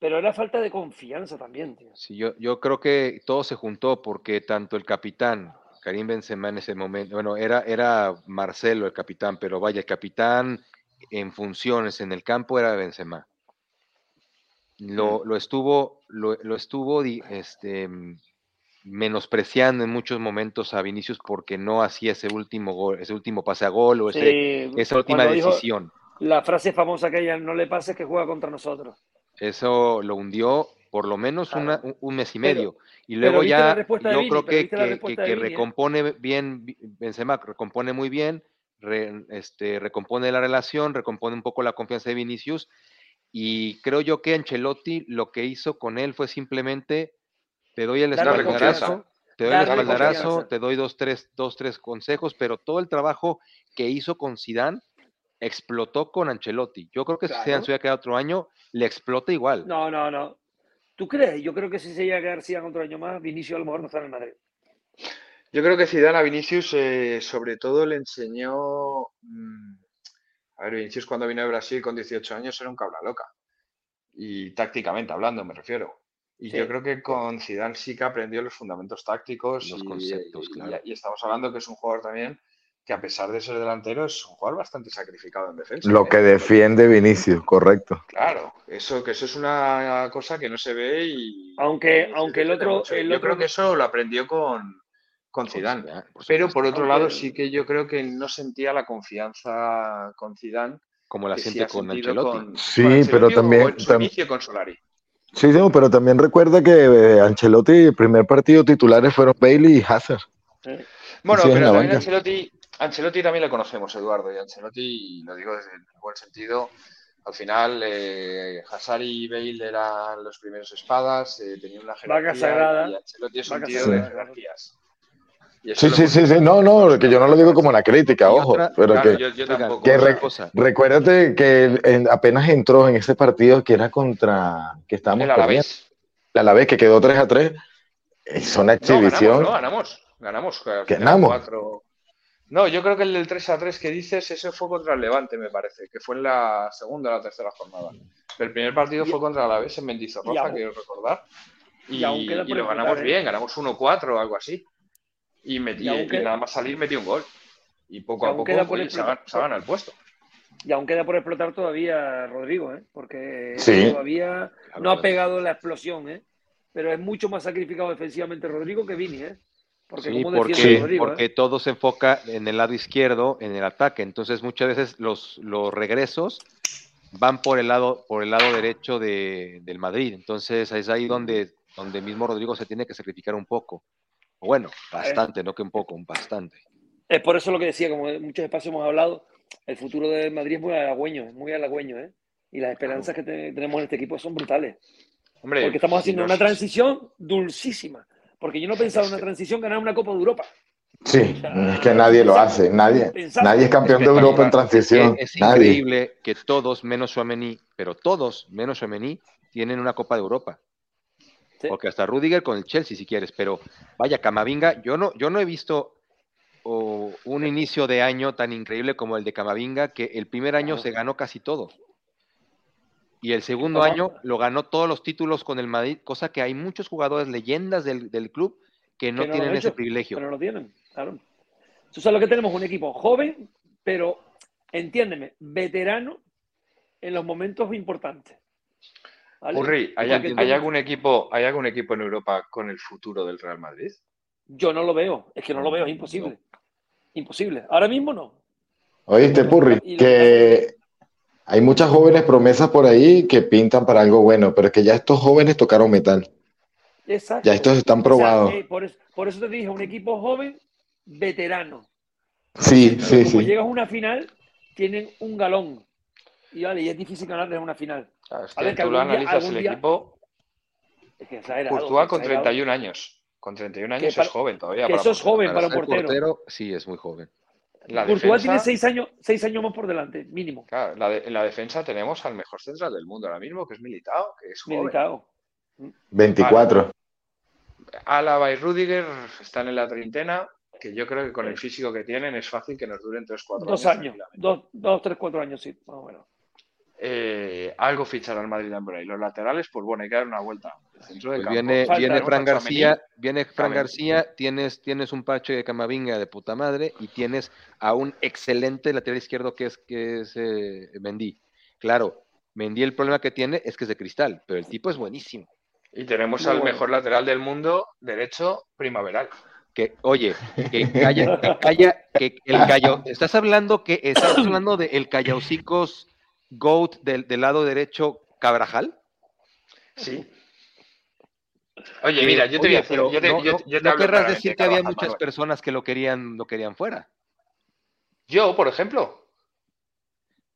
Pero era falta de confianza también, tío. Sí, yo, yo creo que todo se juntó porque tanto el capitán, Karim Benzema en ese momento, bueno, era, era Marcelo el capitán, pero vaya, el capitán en funciones en el campo era Benzema. Lo, lo estuvo, lo, lo estuvo este, menospreciando en muchos momentos a Vinicius porque no hacía ese último gol, ese último pase a gol o ese- Sí, esa última decisión. La frase famosa que ella no le pase es que juega contra nosotros. Eso lo hundió por lo menos una- un, mes y Pero- medio. y luego ya, yo Vini, creo que, que- que- ¿eh? recompone bien, Benzema recompone muy bien, re- este, recompone la relación, recompone un poco la confianza de Vinicius. Y creo yo que Ancelotti lo que hizo con él fue simplemente, te doy el espaldarazo, te doy el espaldarazo, te doy dos tres, dos, tres consejos, pero todo el trabajo que hizo con Zidane explotó con Ancelotti. Yo creo que si Claro. Zidane se hubiera quedado otro año, le explota igual. No, no, no. ¿Tú crees? Yo creo que si se llega a quedar Zidane otro año más, Vinicius a lo mejor no está en el Madrid. Yo creo que Zidane a Vinicius eh, sobre todo le enseñó... mm, a ver, Vinicius cuando vino de Brasil con 18 años era un cabra loca. Y tácticamente hablando, me refiero. Y Sí. yo creo que con Zidane sí que aprendió los fundamentos tácticos Los y, conceptos, y- claro. y estamos hablando que es un jugador también que a pesar de ser delantero es un jugador bastante sacrificado en defensa. Lo ¿eh? que defiende Vinicius, correcto. Claro, eso que eso es una cosa que no se ve y Aunque- y aunque el otro- el Yo otro- creo que eso lo aprendió con, con Zidane. Zidane, por Pero por otro Aunque- lado sí que yo creo que no sentía la confianza con Zidane como la sí siente con Ancelotti. con- Sí, con pero Ancelotti también- en su tam- inicio con Solari. Sí, sí, pero también recuerda que eh, Ancelotti, el primer partido titulares fueron Bailey y Hazard. ¿eh? Bueno, pero también. Ancelotti, Ancelotti también le conocemos, Eduardo, y Ancelotti, lo digo desde el buen sentido, al final eh, Hazard y Bale eran los primeros espadas, eh, tenían una jerarquía sagrada. y Ancelotti es un tío sagrada. de jerarquías. Y Sí, lo sí, sí, sí. No, no, que yo no lo digo como una crítica, Y ojo. otra- pero Claro, que yo, yo tampoco. que re- cosa. recuérdate que en- apenas entró en ese partido que era contra que estábamos perdiendo, Alavés. la Alavés que quedó 3 a 3. Es una No, exhibición. ganamos, no, ganamos. Ganamos. ¿Ganamos? cuatro. No, yo creo que el del 3 a 3 que dices, ese fue contra el Levante, me parece, que fue en la segunda o la tercera jornada. El primer partido fue contra el Alavés en Mendizorroza, aún- quiero recordar. Y, y aún queda y por lo ganamos ¿eh? bien, ganamos 1-4 o algo así. Y, metí, Y aún y queda- nada más salir metí un gol. Y poco y a poco se, gana, se gana el puesto. Y aún queda por explotar todavía Rodrigo, ¿eh? porque Sí. todavía no ha pegado la explosión, ¿eh? pero es mucho más sacrificado defensivamente Rodrigo que Vini. ¿eh? Porque Sí, como porque, Rodrigo, porque ¿eh? todo se enfoca en el lado izquierdo, en el ataque. Entonces, muchas veces los, los regresos van por el lado, por el lado derecho de- del Madrid. Entonces, es ahí donde, donde mismo Rodrigo se tiene que sacrificar un poco. Bueno, bastante, no que un poco, un bastante. Es por eso lo que decía, como en muchos espacios hemos hablado, el futuro de Madrid es muy halagüeño, es muy halagüeño, ¿eh? Y las esperanzas que te- tenemos en este equipo son brutales. Hombre, Porque estamos si haciendo una transición dulcísima. Porque yo no pensaba en una transición ganar una Copa de Europa. Sí, es que nadie lo hace. Nadie, Pensaba- nadie es campeón de Es que- Europa en transición. Es Nadie. increíble que todos, menos Suamení, pero todos, menos Suamení, tienen una Copa de Europa. Sí. Porque hasta Rudiger con el Chelsea, si quieres, pero vaya, Camavinga, yo no, yo no he visto oh, un inicio de año tan increíble como el de Camavinga, que el primer año se ganó casi todo. Y el segundo año lo ganó todos los títulos con el Madrid, cosa que hay muchos jugadores, leyendas del, del club, que no Que no lo tienen ese hecho, privilegio. Pero no lo tienen, claro. Tú sabes lo que tenemos, un equipo joven, pero, entiéndeme, veterano en los momentos importantes. ¿vale? Urri, ¿hay, algún equipo, ¿hay algún equipo en Europa con el futuro del Real Madrid? Yo no lo veo, es que no lo veo, es imposible. Imposible. Ahora mismo no. Oíste, Purri, que hay muchas jóvenes promesas por ahí que pintan para algo bueno, pero es que ya estos jóvenes tocaron metal. Exacto. Ya estos están O sea, probados. eh, por, eso, por eso te dije, un equipo joven, veterano. Sí, Pero sí, como sí. llegas a una final, tienen un galón. Y vale, y es difícil ganarles una final. Claro, A que ver, que tú lo día- analizas algún el día- equipo, Es que Courtois con exagerado. 31 años. Con 31 años para- es joven todavía. que para eso es joven para un ser portero. sí, es muy joven. La Courtois defensa, tiene seis años, seis años más por delante, mínimo. claro, la de- en la defensa tenemos al mejor central del mundo ahora mismo, que es Militao, que es joven. Militao. 24. Álava y Rudiger están en la treintena, que yo creo que con el físico que tienen es fácil que nos duren 3-4 Dos años. años. Dos, dos, tres, cuatro años, sí. Más o menos. Eh, algo fichará el Madrid en Bray. Los laterales, pues bueno, hay que dar una vuelta. El centro de Pues campo. viene, viene. Fran. García, viene Fran. García, tienes, tienes un parche de Camavinga de puta madre y tienes a un excelente lateral izquierdo que es, que es eh, Mendy. Claro, Mendy el problema que tiene es que es de cristal, pero el tipo es buenísimo. Y tenemos Muy al bueno. mejor lateral del mundo, derecho, primaveral. Que, oye, que calla, que calla, que el callo, estás hablando que estás hablando de el Callaucicos Goat del, del lado derecho Cabrajal. Sí. Oye, mira, yo te voy a Oye, decir, yo te, no, yo- no- yo te no hablo querrás decir que había muchas personas que lo querían, lo querían fuera. Yo, por ejemplo,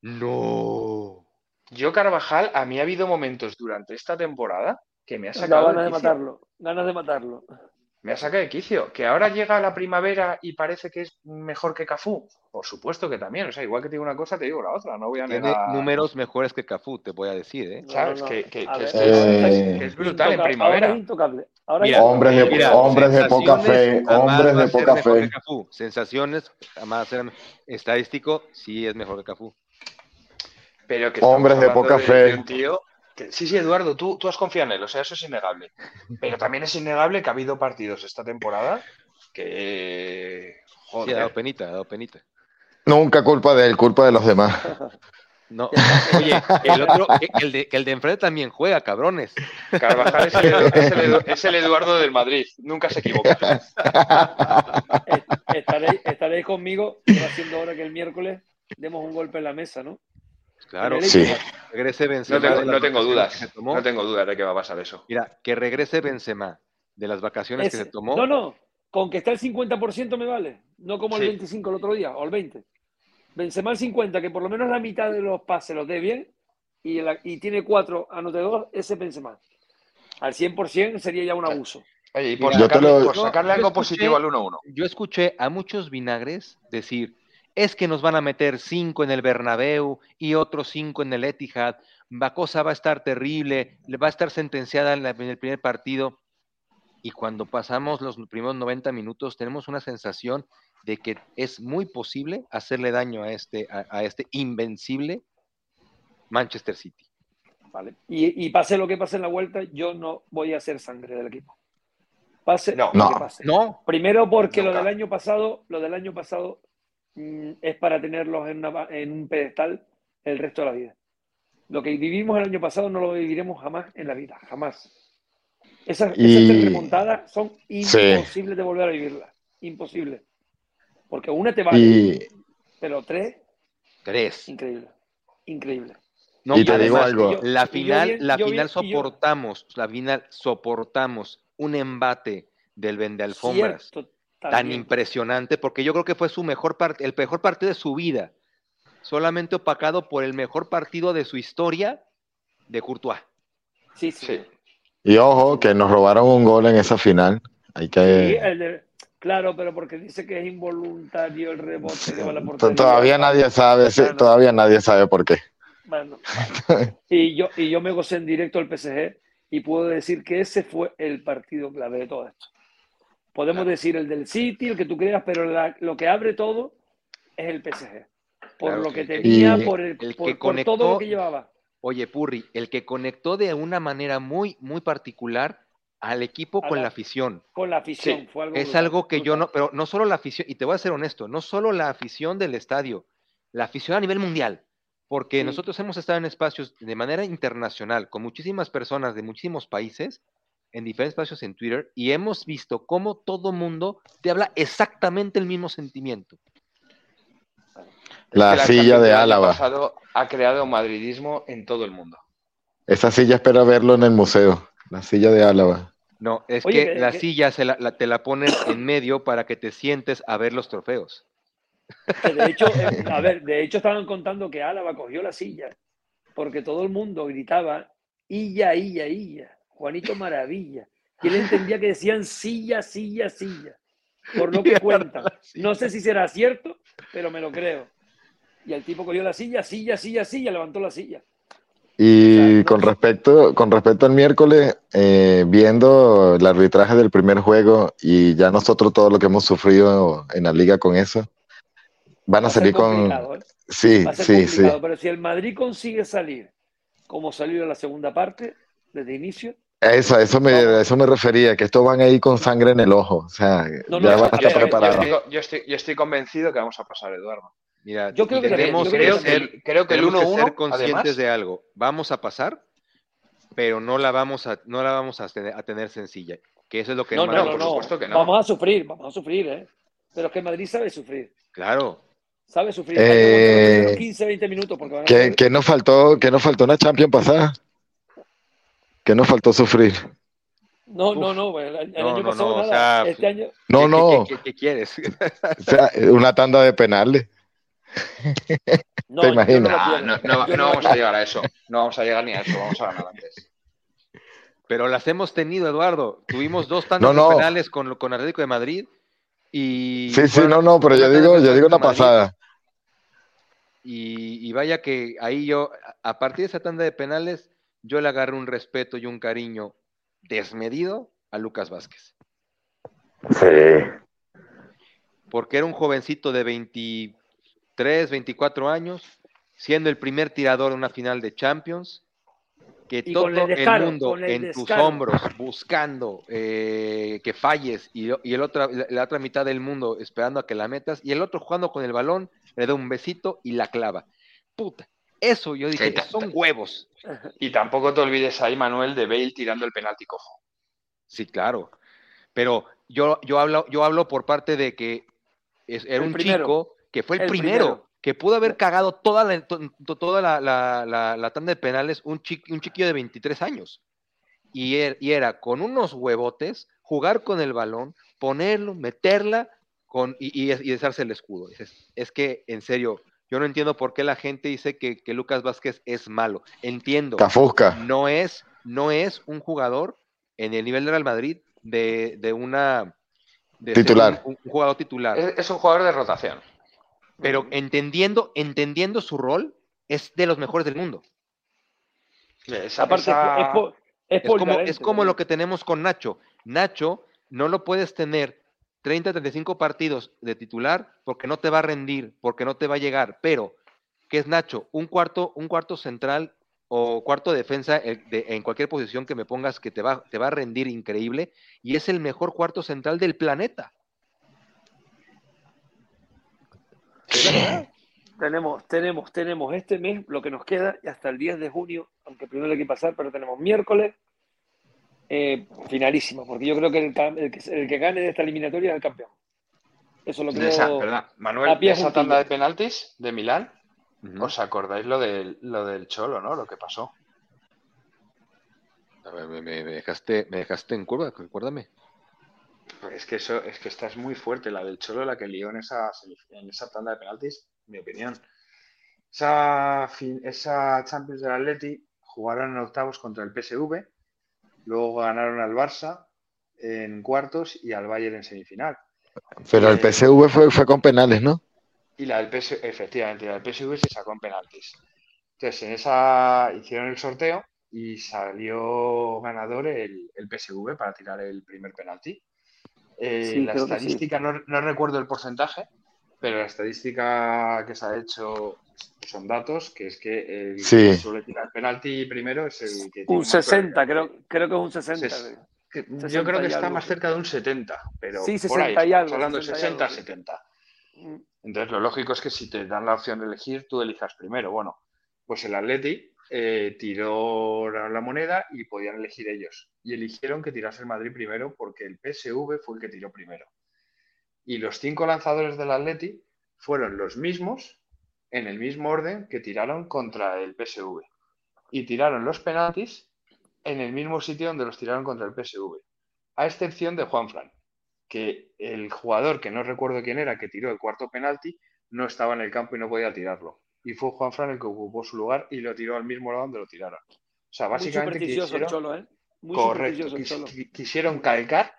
No. yo Carvajal, a mí ha habido momentos durante esta temporada que me ha Da sacado ganas de matarlo. Ganas de matarlo. Me ha sacado de quicio. Que ahora llega la primavera y parece que es mejor que Cafú. Por supuesto que también. O sea, igual que te digo una cosa, te digo la otra. No voy a Tiene negar. números mejores que Cafú, te voy a decir, ¿eh? No, ¿Sabes? no, no. Que, que- A que ver, es, eh, que es brutal en Ahora primavera. es intocable. Ahora Mira, es Hombres de, Mira, hombres de poca fe, hombres de poca mejor fe. que Cafú. Sensaciones serán estadístico, sí es mejor que Cafú. Pero que Hombres de poca de- fe. de un tío sí, sí, Eduardo, tú, tú has confiado en él. O sea, eso es innegable. Pero también es innegable que ha habido partidos esta temporada que. Sí, ha Joder. dado penita, ha dado penita. Nunca culpa de él, culpa de los demás. No, oye, el otro, el de, el de enfrente también juega, cabrones. Carvajal es el, es el Edu- es el Eduardo del Madrid. Nunca se equivoca. Estaréis, estaréis conmigo, que va siendo hora que el miércoles demos un golpe en la mesa, ¿no? Claro, Sí. Regrese Benzema. No tengo, no tengo dudas. que se tomó. No tengo dudas de que va a pasar eso. Mira, que regrese Benzema de las vacaciones que se tomó. No, no, con que está el 50% me vale, no como el Sí. 25 el otro día, o el 20. Benzema el 50, que por lo menos la mitad de los pases los dé bien, y, la- y tiene cuatro anotadores, ese Benzema. Al 100% sería ya un abuso. Oye, y por Mira, sacarle, lo- por yo- sacarle yo algo escuché- positivo al 1-1. Yo escuché a muchos vinagres decir, es que nos van a meter cinco en el Bernabéu y otros cinco en el Etihad, la cosa va a estar terrible, le va a estar sentenciada en, la- en el primer partido. Y cuando pasamos los primeros 90 minutos, tenemos una sensación de que es muy posible hacerle daño a este, a, a este invencible Manchester City. ¿vale? Y, y pase lo que pase en la vuelta, yo no voy a hacer sangre del equipo. Pase No. lo No. que pase. No, Primero porque Nunca. lo del año pasado, lo del año pasado es para tenerlos en, una ba- en un pedestal el resto de la vida. Lo que vivimos el año pasado no lo viviremos jamás en la vida, jamás. Esas, esas Y- tres remontadas son Sí. imposibles de volver a vivirlas. Imposible. Porque una te vale, Y, pero tres, tres. increíble. Increíble. No, Y te digo algo. yo- La final, bien- la yo final bien- y yo- soportamos, la final soportamos un embate del vende alfombras Cierto, tan impresionante, porque yo creo que fue su mejor part- el mejor partido de su vida, solamente opacado por el mejor partido de su historia de Courtois. Sí, sí. Sí. y ojo, que nos robaron un gol en esa final. Hay Sí, que... el de- claro, pero porque dice que es involuntario el rebote que va a la portería. Todavía nadie sabe, sí, Bueno. todavía nadie sabe por qué. Bueno, y, yo, y yo me gocé en directo al PSG y puedo decir que ese fue el partido clave de todo esto. Podemos decir el del City, el que tú creas, pero la- lo que abre todo es el PSG. Por Claro, lo que tenía, por, el, el por, que por todo conectó- lo que llevaba. Oye, Purri, el que conectó de una manera muy, muy particular al equipo A con la- la afición. Con la afición. Sí, fue algo Es brutal, algo que yo no, pero no solo la afición, y te voy a ser honesto, no solo la afición del estadio, la afición a nivel mundial, porque Sí. nosotros hemos estado en espacios de manera internacional con muchísimas personas de muchísimos países, en diferentes espacios en Twitter, y hemos visto cómo todo mundo te habla exactamente el mismo sentimiento. La silla de Álava. pasado ha creado madridismo en todo el mundo. Esa silla espero verlo en el museo. La silla de Álava. No, es Oye, que que- la que- silla se la, la- te la ponen en medio para que te sientes a ver los trofeos. De hecho, eh, a ver, de hecho estaban contando que Álava cogió la silla porque todo el mundo gritaba Illa, Illa, Illa, Juanito Maravilla. Y él entendía que decían silla, silla, silla, por lo que cuentan. No sé si será cierto, pero me lo creo. Y el tipo cogió la silla, silla, silla, silla, levantó la silla. Y O sea, no- con respecto, con respecto al miércoles, eh, viendo el arbitraje del primer juego y ya nosotros todo lo que hemos sufrido en la liga con eso, van Va a a salir con... ¿eh? Sí, sí, sí. pero si el Madrid consigue salir como salió en la segunda parte, desde inicio, Eso, eso me, eso me refería, que estos van a ir con sangre en el ojo. O sea, No, no, ya van a estar Yo preparados. estoy, yo, estoy, yo estoy convencido que vamos a pasar, Eduardo. Mira, Yo creo que tenemos yo que creo que ser- que, creo que el tenemos que 1-1, ser conscientes además, de algo. Vamos a pasar, pero no la vamos a, no la vamos a tener, a tener sencilla. Que eso es lo que no, el no, no, por no. supuesto que no. Vamos a sufrir, vamos a sufrir, ¿eh? Pero es que Madrid sabe sufrir, Claro. sabe sufrir. Eh, Hay que aguantar los primeros 15, 20 minutos porque van a ¿Qué, ser- qué nos faltó, qué nos faltó una Champions pasada? ¿Qué nos faltó sufrir? No, no, Uf. no, el, el No, año no, pasado no, o nada. sea, este año, No, ¿Qué- no. qué- qué- qué quieres? O sea, una tanda de penales. no, ¿Te yo imaginas? no no, no- no vamos a llegar a eso. No vamos a llegar ni a eso. Vamos a ganar antes. Pero las hemos tenido, Eduardo. Tuvimos dos tandas No, no. de penales con, con Atlético de Madrid y... Sí, sí, bueno, no, no, pero yo una tanda digo, yo digo Madrid. pasada. Y, y vaya que ahí yo, a partir de esa tanda de penales, yo le agarré un respeto y un cariño desmedido a Lucas Vázquez. Sí. Porque era un jovencito de 23, 24 años, siendo el primer tirador de una final de Champions, que Y todo el mundo el en tus hombros buscando eh, que falles y, y el otra, la, la otra mitad del mundo esperando a que la metas y el otro jugando con el balón le da un besito y la clava. Puta, eso yo dije, son huevos. Y tampoco te olvides ahí, Manuel, de Bale tirando el penalti cojo. Sí, claro. Pero yo, yo, hablo, yo hablo por parte de que es- era El un primero. chico que fue el, El primero, primero. que pudo haber cagado toda la, to- to- toda la, la- la- la tanda de penales un, un chiquillo de 23 años. Y, er- y era con unos huevotes, jugar con el balón, ponerlo, meterla con, y, y, y deshacerse el escudo. Dices, es que, en serio, yo no entiendo por qué la gente dice que, que Lucas Vázquez es malo. Entiendo no es, no es un jugador en el nivel de Real Madrid de, de una de Titular. un, un jugador titular. Es, es un jugador de rotación. pero entendiendo, entendiendo su rol, es de los mejores del mundo. Esa- Aparte, esa- es, es Es como, es como lo que tenemos con Nacho. Nacho no lo puedes tener 30, 35 partidos de titular porque no te va a rendir, porque no te va a llegar. Pero, ¿qué es Nacho? Un cuarto, un cuarto central o cuarto defensa de- en cualquier posición que me pongas que te va, te va a rendir increíble y es el mejor cuarto central del planeta. Tenemos, tenemos, tenemos este mes, lo que nos queda, y hasta el 10 de junio, aunque primero hay que pasar, pero tenemos miércoles, eh, finalísima, porque yo creo que el, que el que gane de esta eliminatoria es el campeón. Eso lo de creo. esa, perdón, Manuel, a pie de esa juntillo. tanda de penaltis de Milán, Ujú. ¿os acordáis lo del, lo del Cholo, no? Lo que pasó. A ver, me, me- me dejaste, me dejaste en curva, recuérdame. Es que eso, es que esta es muy fuerte, la del Cholo, la que lió en esa, en esa tanda de penaltis, mi opinión. Esa, fin- esa Champions del Atleti jugaron en octavos contra el PSV, luego ganaron al Barça en cuartos y al Bayern en semifinal. Pero el Eh, PSV fue, fue con penales, ¿no? Y la del PSV, efectivamente, la del PSV se sacó en penaltis. Entonces, en esa hicieron el sorteo y salió ganador el, el PSV para tirar el primer penalti. Eh, Sí, la sí. estadística, no, no recuerdo el porcentaje, pero la estadística que se ha hecho son datos, que es que el Sí. que suele tirar penalti primero es el que tiene Un más 60, probabilidad. creo, creo que es un 60. Ses- Que- 60 Yo creo que está algo, más cerca de un 70, pero Sí, por ahí 60 y estamos algo, hablando de 60 y 60 algo, sí. 70. Mm. Entonces, lo lógico es que si te dan la opción de elegir, tú elijas primero. Bueno, pues el Atleti eh, tiró la la moneda y podían elegir ellos. Y eligieron que tirase el Madrid primero porque el PSV fue el que tiró primero. Y los cinco lanzadores del Atleti fueron los mismos, en el mismo orden que tiraron contra el PSV. Y tiraron los penaltis en el mismo sitio donde los tiraron contra el PSV. A excepción de Juanfran, que el jugador, que no recuerdo quién era, que tiró el cuarto penalti, no estaba en el campo y no podía tirarlo. Y fue Juanfran el que ocupó su lugar y lo tiró al mismo lado donde lo tiraron. O sea, Muy básicamente el quisieron, Cholo, ¿eh? Muy correcto, el Cholo. quisieron calcar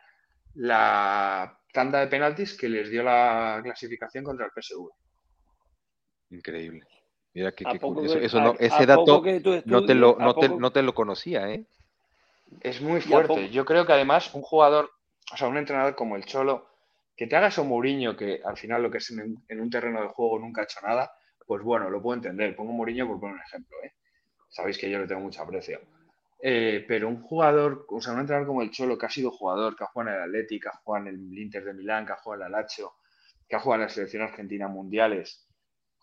la tanda de penaltis que les dio la clasificación contra el PSV. Increíble. Mira que, ¿A que poco curioso. que- Eso no, ese dato no te lo, no te, no te lo conocía, ¿eh? Es muy fuerte. Yo creo que además un jugador, o sea, un entrenador como el Cholo, que te haga eso Mourinho, que al final lo que es en, un- en un terreno de juego nunca ha hecho nada, pues bueno, lo puedo entender. Pongo Mourinho por poner un ejemplo, ¿eh? Sabéis que yo le tengo mucho aprecio. Eh, pero un jugador, o sea, un entrenador como el Cholo, que ha sido jugador, que ha jugado en el Atleti, que ha jugado en el Inter de Milán, que ha jugado en el Lazio, que ha jugado en la selección argentina mundiales,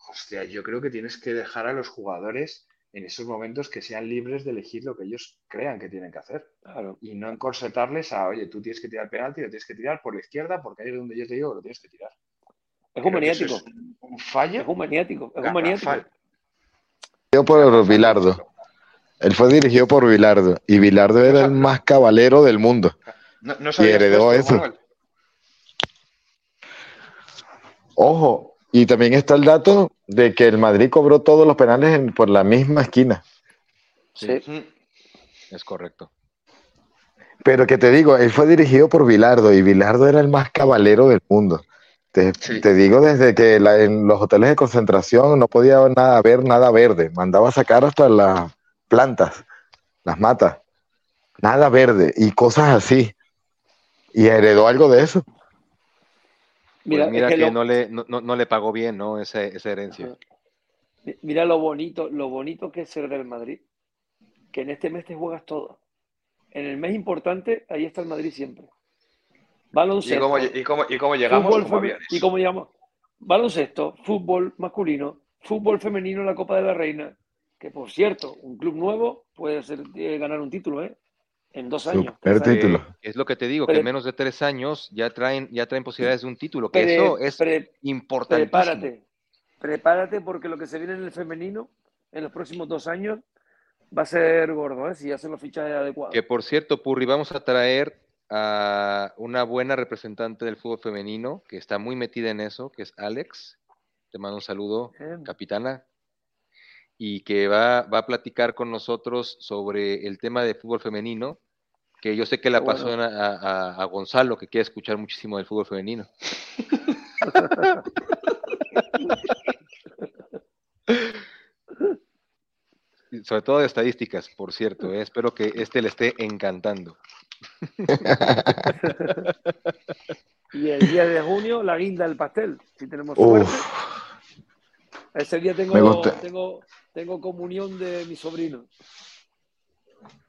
hostia, yo creo que tienes que dejar a los jugadores en esos momentos que sean libres de elegir lo que ellos crean que tienen que hacer Claro. y no encorsetarles a, oye, tú tienes que tirar penalti, lo tienes que tirar por la izquierda porque ahí es donde yo te digo que lo tienes que tirar. Es un maniático. es un- fallo. Es un maniático. Es un maniático. Yo por Bilardo. Él fue dirigido por Bilardo y Bilardo era el más cabalero del mundo. No, no Y heredó esto, eso. Manuel? Ojo, y también está el dato de que el Madrid cobró todos los penales en- por la misma esquina. Sí. Es correcto. Pero que te digo, él fue dirigido por Bilardo y Bilardo era el más cabalero del mundo. Te, Sí. te digo desde que la- en los hoteles de concentración no podía nada, ver nada verde. Mandaba a sacar hasta las plantas, las matas. Nada verde y cosas así. Y heredó algo de eso. Mira, Pues mira es que, que lo- no, le, no, no- no le pagó bien, ¿no? Esa, esa herencia. Mi- Mira lo bonito, lo bonito que es ser del Madrid. Que en este mes te juegas todo. En el mes importante, ahí está el Madrid siempre. ¿Y Baloncesto. cómo, y, cómo, ¿Y cómo llegamos? fútbol. ¿Y cómo llegamos? Baloncesto, fútbol masculino, fútbol femenino en la Copa de la Reina. Que por cierto, un club nuevo puede ser, eh, ganar un título, ¿eh? En dos años. Super título. Eh, es lo que te digo, que en menos de tres años ya traen, ya traen posibilidades de un título, que Pre- eso es pre- importantísimo. prepárate. Prepárate porque lo que se viene en el femenino en los próximos dos años va a ser gordo, ¿eh? Si hacen los fichajes adecuados. Que por cierto, Purri, vamos a traer a una buena representante del fútbol femenino que está muy metida en eso, que es Alex. Te mando un saludo, Bien. capitana. Y que va, va a platicar con nosotros sobre el tema de fútbol femenino, que yo sé que le bueno. apasiona a, a- a Gonzalo, que quiere escuchar muchísimo del fútbol femenino. Sobre todo de estadísticas, por cierto. eh, Espero que este le esté encantando. Y el día de junio, la guinda del pastel, si tenemos suerte. Uf, Ese día tengo, tengo, tengo comunión de mi sobrino.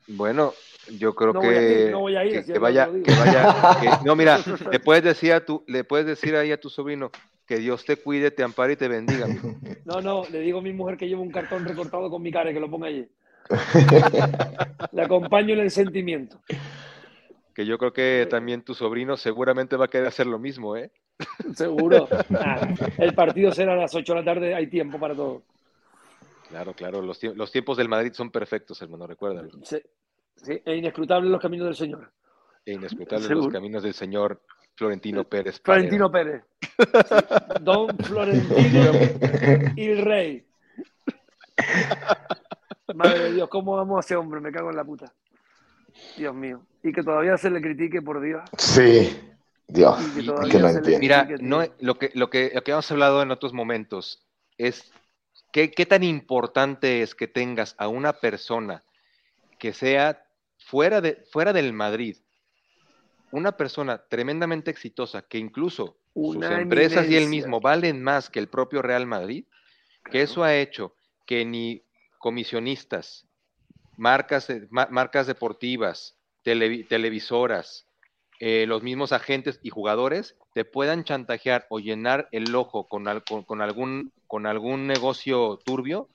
Bueno, yo creo No que, ir, no voy a ir, que- que vaya, que vaya, que- no, mira, le puedes decir a tu, le puedes decir ahí a tu sobrino que Dios te cuide, te ampare y te bendiga. mijo. No, no, le digo a mi mujer que llevo un cartón recortado con mi cara y que lo ponga allí. Le acompaño en el sentimiento. Que yo creo que también tu sobrino seguramente va a querer hacer lo mismo, ¿eh? Seguro. El partido será a las 8 de la tarde, hay tiempo para todo. Claro, claro, los, tie- los tiempos del Madrid son perfectos, hermano, recuérdalo. Sí, sí, es inescrutable los caminos del Señor. E inescrutables Seguro. los caminos del señor Florentino Pérez. Florentino Pérez. Sí, Don Florentino y el rey. Madre de Dios, ¿cómo amo a ese hombre? Me cago en la puta. Dios mío. Y que todavía se le critique, por Dios. sí, Dios, Y que que no. Mira, critique, no, tío. lo, que, lo, que, lo que hemos hablado en otros momentos es qué, qué tan importante es que tengas a una persona que sea fuera, de, fuera del Madrid, una persona tremendamente exitosa, que incluso Una sus empresas y él mismo valen más que el propio Real Madrid, que eso ha hecho que ni comisionistas, marcas, eh, ma- marcas deportivas, televi- televisoras, eh, los mismos agentes y jugadores te puedan chantajear o llenar el ojo con, al- con- con algún, con algún negocio turbio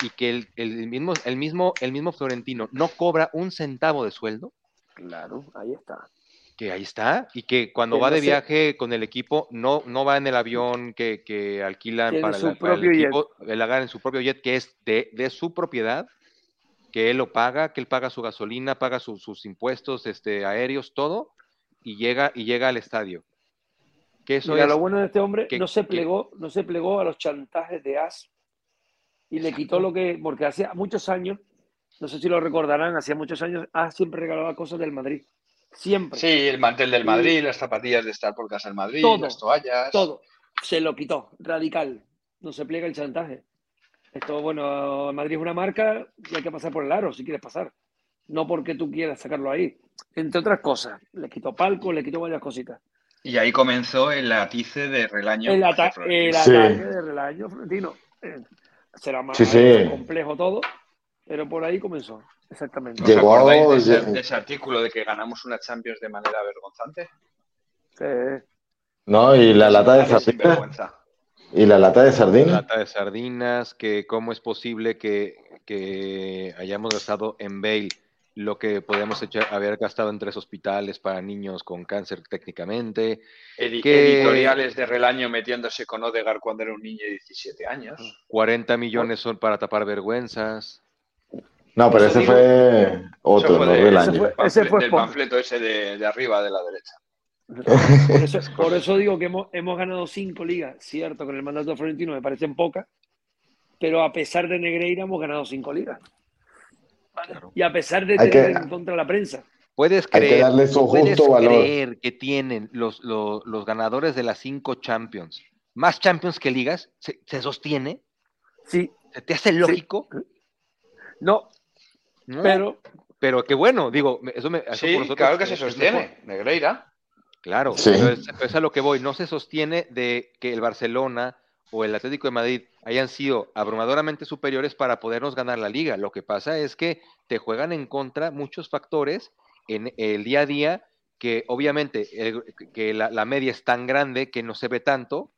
y que el, el mismo, el, mismo, el mismo Florentino no cobra un centavo de sueldo, Claro, ahí está. que ahí está, y que cuando Que va no de viaje con el equipo, no, no va en el avión que, que alquilan para, su la- para el equipo, él haga en su propio jet, que es de, de su propiedad, que él lo paga, que él paga su gasolina, paga su- sus impuestos este, aéreos, todo, y llega, y llega al estadio. Que eso Mira, es, lo bueno de este hombre que- no se que- plegó, no se plegó a los chantajes de As y le quitó lo que, porque hacía muchos años, no sé si lo recordarán, hacía muchos años, As siempre regalaba cosas del Madrid. Siempre. Sí, el mantel del Y- Madrid, las zapatillas de estar por casa del Madrid, Todo, las toallas. Todo. Se lo quitó. Radical. No se pliega el chantaje. Esto, bueno, Madrid es una marca y hay que pasar por el aro si quieres pasar. No porque tú quieras sacarlo ahí. Entre otras cosas. Le quitó palco, le quitó varias cositas. Y ahí comenzó el atice de Relaño. El, ata- el Sí. ataque de Relaño Florentino. Eh, será más Sí, sí. complejo todo, pero por ahí comenzó. Exactamente. ¿Os Llegó- acordáis de ese, de ese artículo de que ganamos una Champions de manera vergonzante? Sí. No, y la lata de sardinas. Y la lata de sardinas. lata de sardinas, que cómo es posible que, que hayamos gastado en Bale lo que podemos echar- haber gastado en tres hospitales para niños con cáncer técnicamente. Edi- Que- Editoriales de Relaño metiéndose con Odegar cuando era un niño de 17 años. 40 millones son para tapar vergüenzas. No, pero ese digo- fue otro, Eso fue no de- del ese año. fue- ese fue del Sport. panfleto ese de, de arriba de la derecha. Por eso, por eso digo que hemos, hemos ganado cinco ligas. Cierto, con el mandato de Florentino me parecen pocas, pero a pesar de Negreira hemos ganado cinco ligas. Y a pesar de Hay tener que- en contra la prensa. Puedes Hay que creer, darle su puedes justo valor. creer que tienen los, los, los ganadores de las cinco Champions, más Champions que ligas, ¿se, se sostiene? Sí, ¿Se te hace lógico? no, No, pero pero qué bueno, digo, eso me... eso Sí, por nosotros claro que es- se sostiene. Negreira. Claro, Sí. pero es, pero es a lo que voy. No se sostiene de que el Barcelona o el Atlético de Madrid hayan sido abrumadoramente superiores para podernos ganar la liga. Lo que pasa es que te juegan en contra muchos factores en el día a día que obviamente que la, media es tan grande que no se ve tanto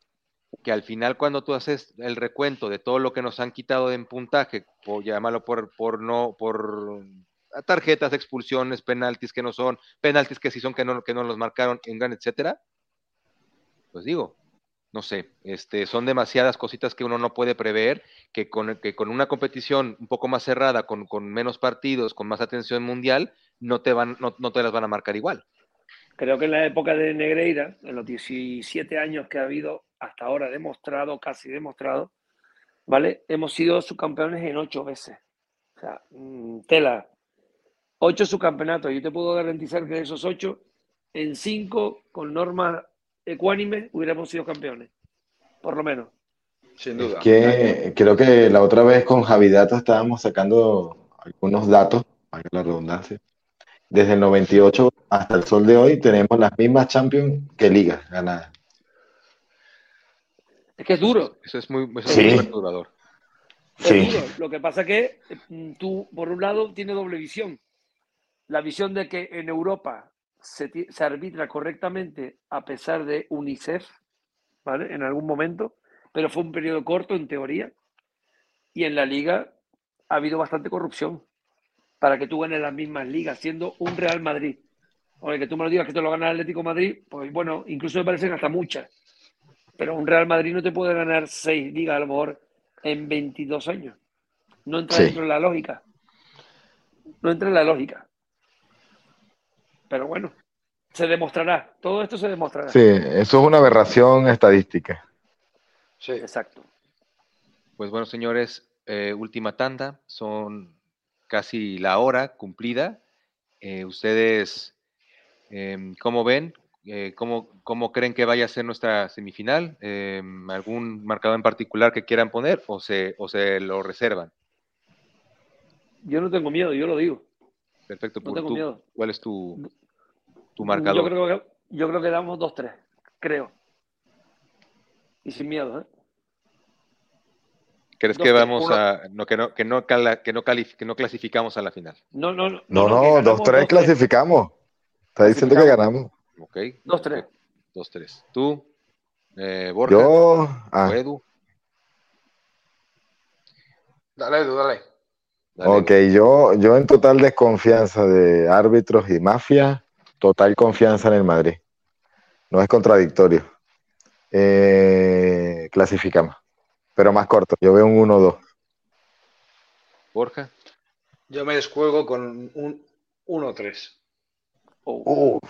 que al final cuando tú haces el recuento de todo lo que nos han quitado en puntaje, por llamarlo por, por no, por tarjetas, expulsiones, penaltis que no son, penaltis que sí son que no, que no los marcaron en gran, etcétera, pues digo, no sé, este, son demasiadas cositas que uno no puede prever, que con, que con una competición un poco más cerrada, con, con menos partidos, con más atención mundial, no te, van, no, no te las van a marcar igual. creo que en la época de Negreira, en los 17 años que ha habido hasta ahora demostrado, casi demostrado, ¿vale? Hemos sido subcampeones en ocho veces. O sea, mm, tela. Ocho subcampeonatos. Yo te puedo garantizar que de esos ocho, en cinco, con normas ecuánimes, hubiéramos sido campeones. Por lo menos. Sin Es duda. que creo que la otra vez con Javidato estábamos sacando algunos datos, valga la redundancia. Desde el 98 hasta el sol de hoy tenemos las mismas Champions que ligas ganadas. Es que es duro. Eso es muy, eso Sí. es muy perturbador. Es Sí. duro. Lo que pasa que mm, tú, por un lado, tienes doble visión. La visión de que en Europa se, arbitra correctamente a pesar de UNICEF, ¿vale? En algún momento, pero fue un periodo corto en teoría. Y en la liga ha habido bastante corrupción para que tú ganes las mismas ligas, siendo un Real Madrid. Oye, que tú me lo digas que te lo gana el Atlético de Madrid, pues bueno, incluso me parecen hasta muchas. Pero un Real Madrid no te puede ganar seis ligas a lo mejor en 22 años. No entra Sí. dentro de la lógica. No entra en la lógica. Pero bueno, se demostrará. Todo esto se demostrará. Sí, eso es una aberración estadística. Sí. Exacto. Pues bueno, señores, eh, última tanda, son casi la hora cumplida. Eh, ustedes, em, ¿cómo ven? Eh, ¿cómo, cómo creen que vaya a ser nuestra semifinal? Em, ¿Algún marcador en particular que quieran poner o se, o se lo reservan? Yo no tengo miedo, yo lo digo. Perfecto. No por tengo tú, miedo. ¿Cuál es tu, tu Yo marcador? creo que, yo creo que damos 2-3, creo. Y sin miedo, ¿eh? ¿Crees que vamos a no, que no que no cala- que no calif- que no clasificamos a la final? No, no, no. No, no, ganamos 2-3 2-3. clasificamos. Está diciendo que ganamos. ¿Ok? 2-3. 2-3. ¿Tú, eh, Borja Yo, o ah, Edu? Dale, Edu, dale. Dale, ok, yo, yo en total desconfianza de árbitros y mafia, total confianza en el Madrid. No es contradictorio. Eh, clasificamos, pero más corto. Yo veo un 1-2. Borja. Yo me descuelgo con un 1-3. Oh.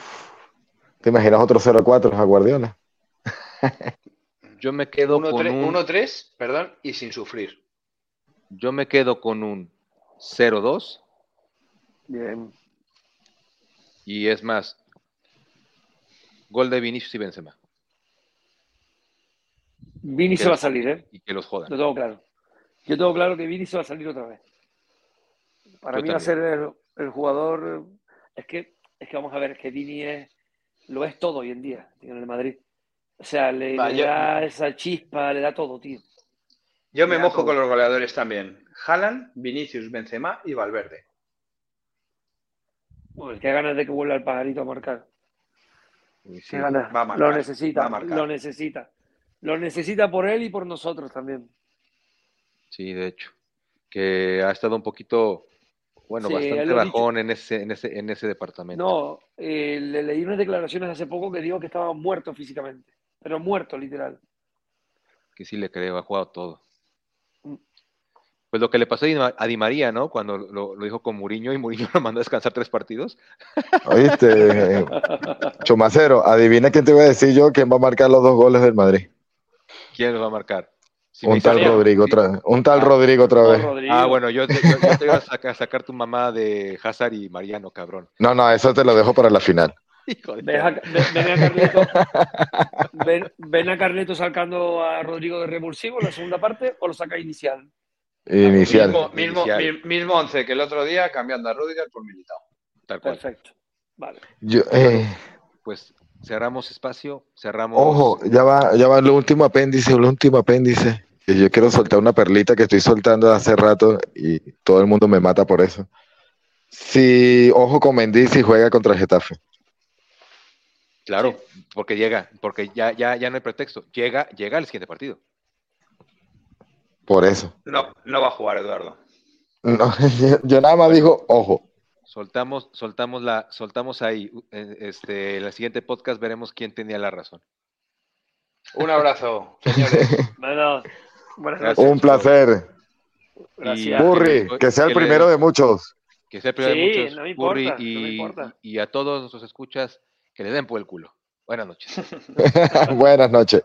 ¿Te imaginas otro 0-4 a Guardiola? Yo me quedo con 1-3, un 1-3, perdón, y sin sufrir. yo me quedo con un 0-2 Bien. y es más gol de Vinicius y Benzema Vini se va a salir, ¿eh? y que los jodan. Lo tengo claro. Yo tengo claro que Vini se va a salir otra vez. Para Yo mí va a ser el, el jugador. Es que, es que vamos a ver, es que Vini es, lo es todo hoy en día, en el Madrid. O sea, le, le yo- da esa chispa, le da todo, tío. Yo me mojo todo. con los goleadores también. Haaland, Vinicius, Benzema y Valverde. Uy, qué ganas de que vuelva el pajarito a marcar. Sí, Qué ganas. va a marcar, lo necesita, va a marcar. lo necesita. Lo necesita por él y por nosotros también. sí, de hecho. Que ha estado un poquito, bueno, Sí, bastante bajón en ese, en ese, en ese departamento. No, eh, le leí unas declaraciones hace poco que dijo que estaba muerto físicamente. Pero muerto, literal. Que sí le creo, ha jugado todo. Pues lo que le pasó a Di, María, ¿no? Cuando lo, lo dijo con Mourinho y Mourinho lo mandó a descansar tres partidos. ¿Oíste? Chumacero, adivina quién te iba a decir yo quién va a marcar los dos goles del Madrid. ¿Quién los va a marcar? Si Un tal Rodrigo otra vez. Un tal Ah, Rodrigo otra vez. Rodrigo. Ah, bueno, yo te, yo- yo te iba a sacar, a sacar tu mamá de Hazard y Mariano, cabrón. No, no, eso te lo dejo para la final. Hijo de Ven a, ven- ven a Carleto, ven, ven a Carleto sacando a Rodrigo de revulsivo en la segunda parte o lo saca inicial. Inicial. Mismo, mismo, Inicial. mi- mismo once que el otro día, cambiando a Rudiger por Militao. Tal cual. Perfecto. Vale. Yo, eh, Pues cerramos espacio, cerramos. ojo, ya va, ya va el último apéndice, el último apéndice. Que yo quiero soltar una perlita que estoy soltando hace rato y todo el mundo me mata por eso. Si, ojo con Mendy si juega contra el Getafe. Claro, porque llega, porque ya, ya, ya no hay pretexto. Llega, llega al siguiente partido. Por eso. No, no va a jugar Eduardo. No, yo, yo nada más digo, ojo. Soltamos, soltamos la, soltamos ahí. eh, Este, en el siguiente podcast veremos quién tenía la razón. Un abrazo, señores. Bueno, buenas Gracias. noches. Un placer. Gracias. Y- Burri, que sea el primero de muchos. Que sea el primero de muchos, no me importa, Burri, no me y, importa. y a todos nuestros escuchas que le den por el culo. Buenas noches. Buenas noches.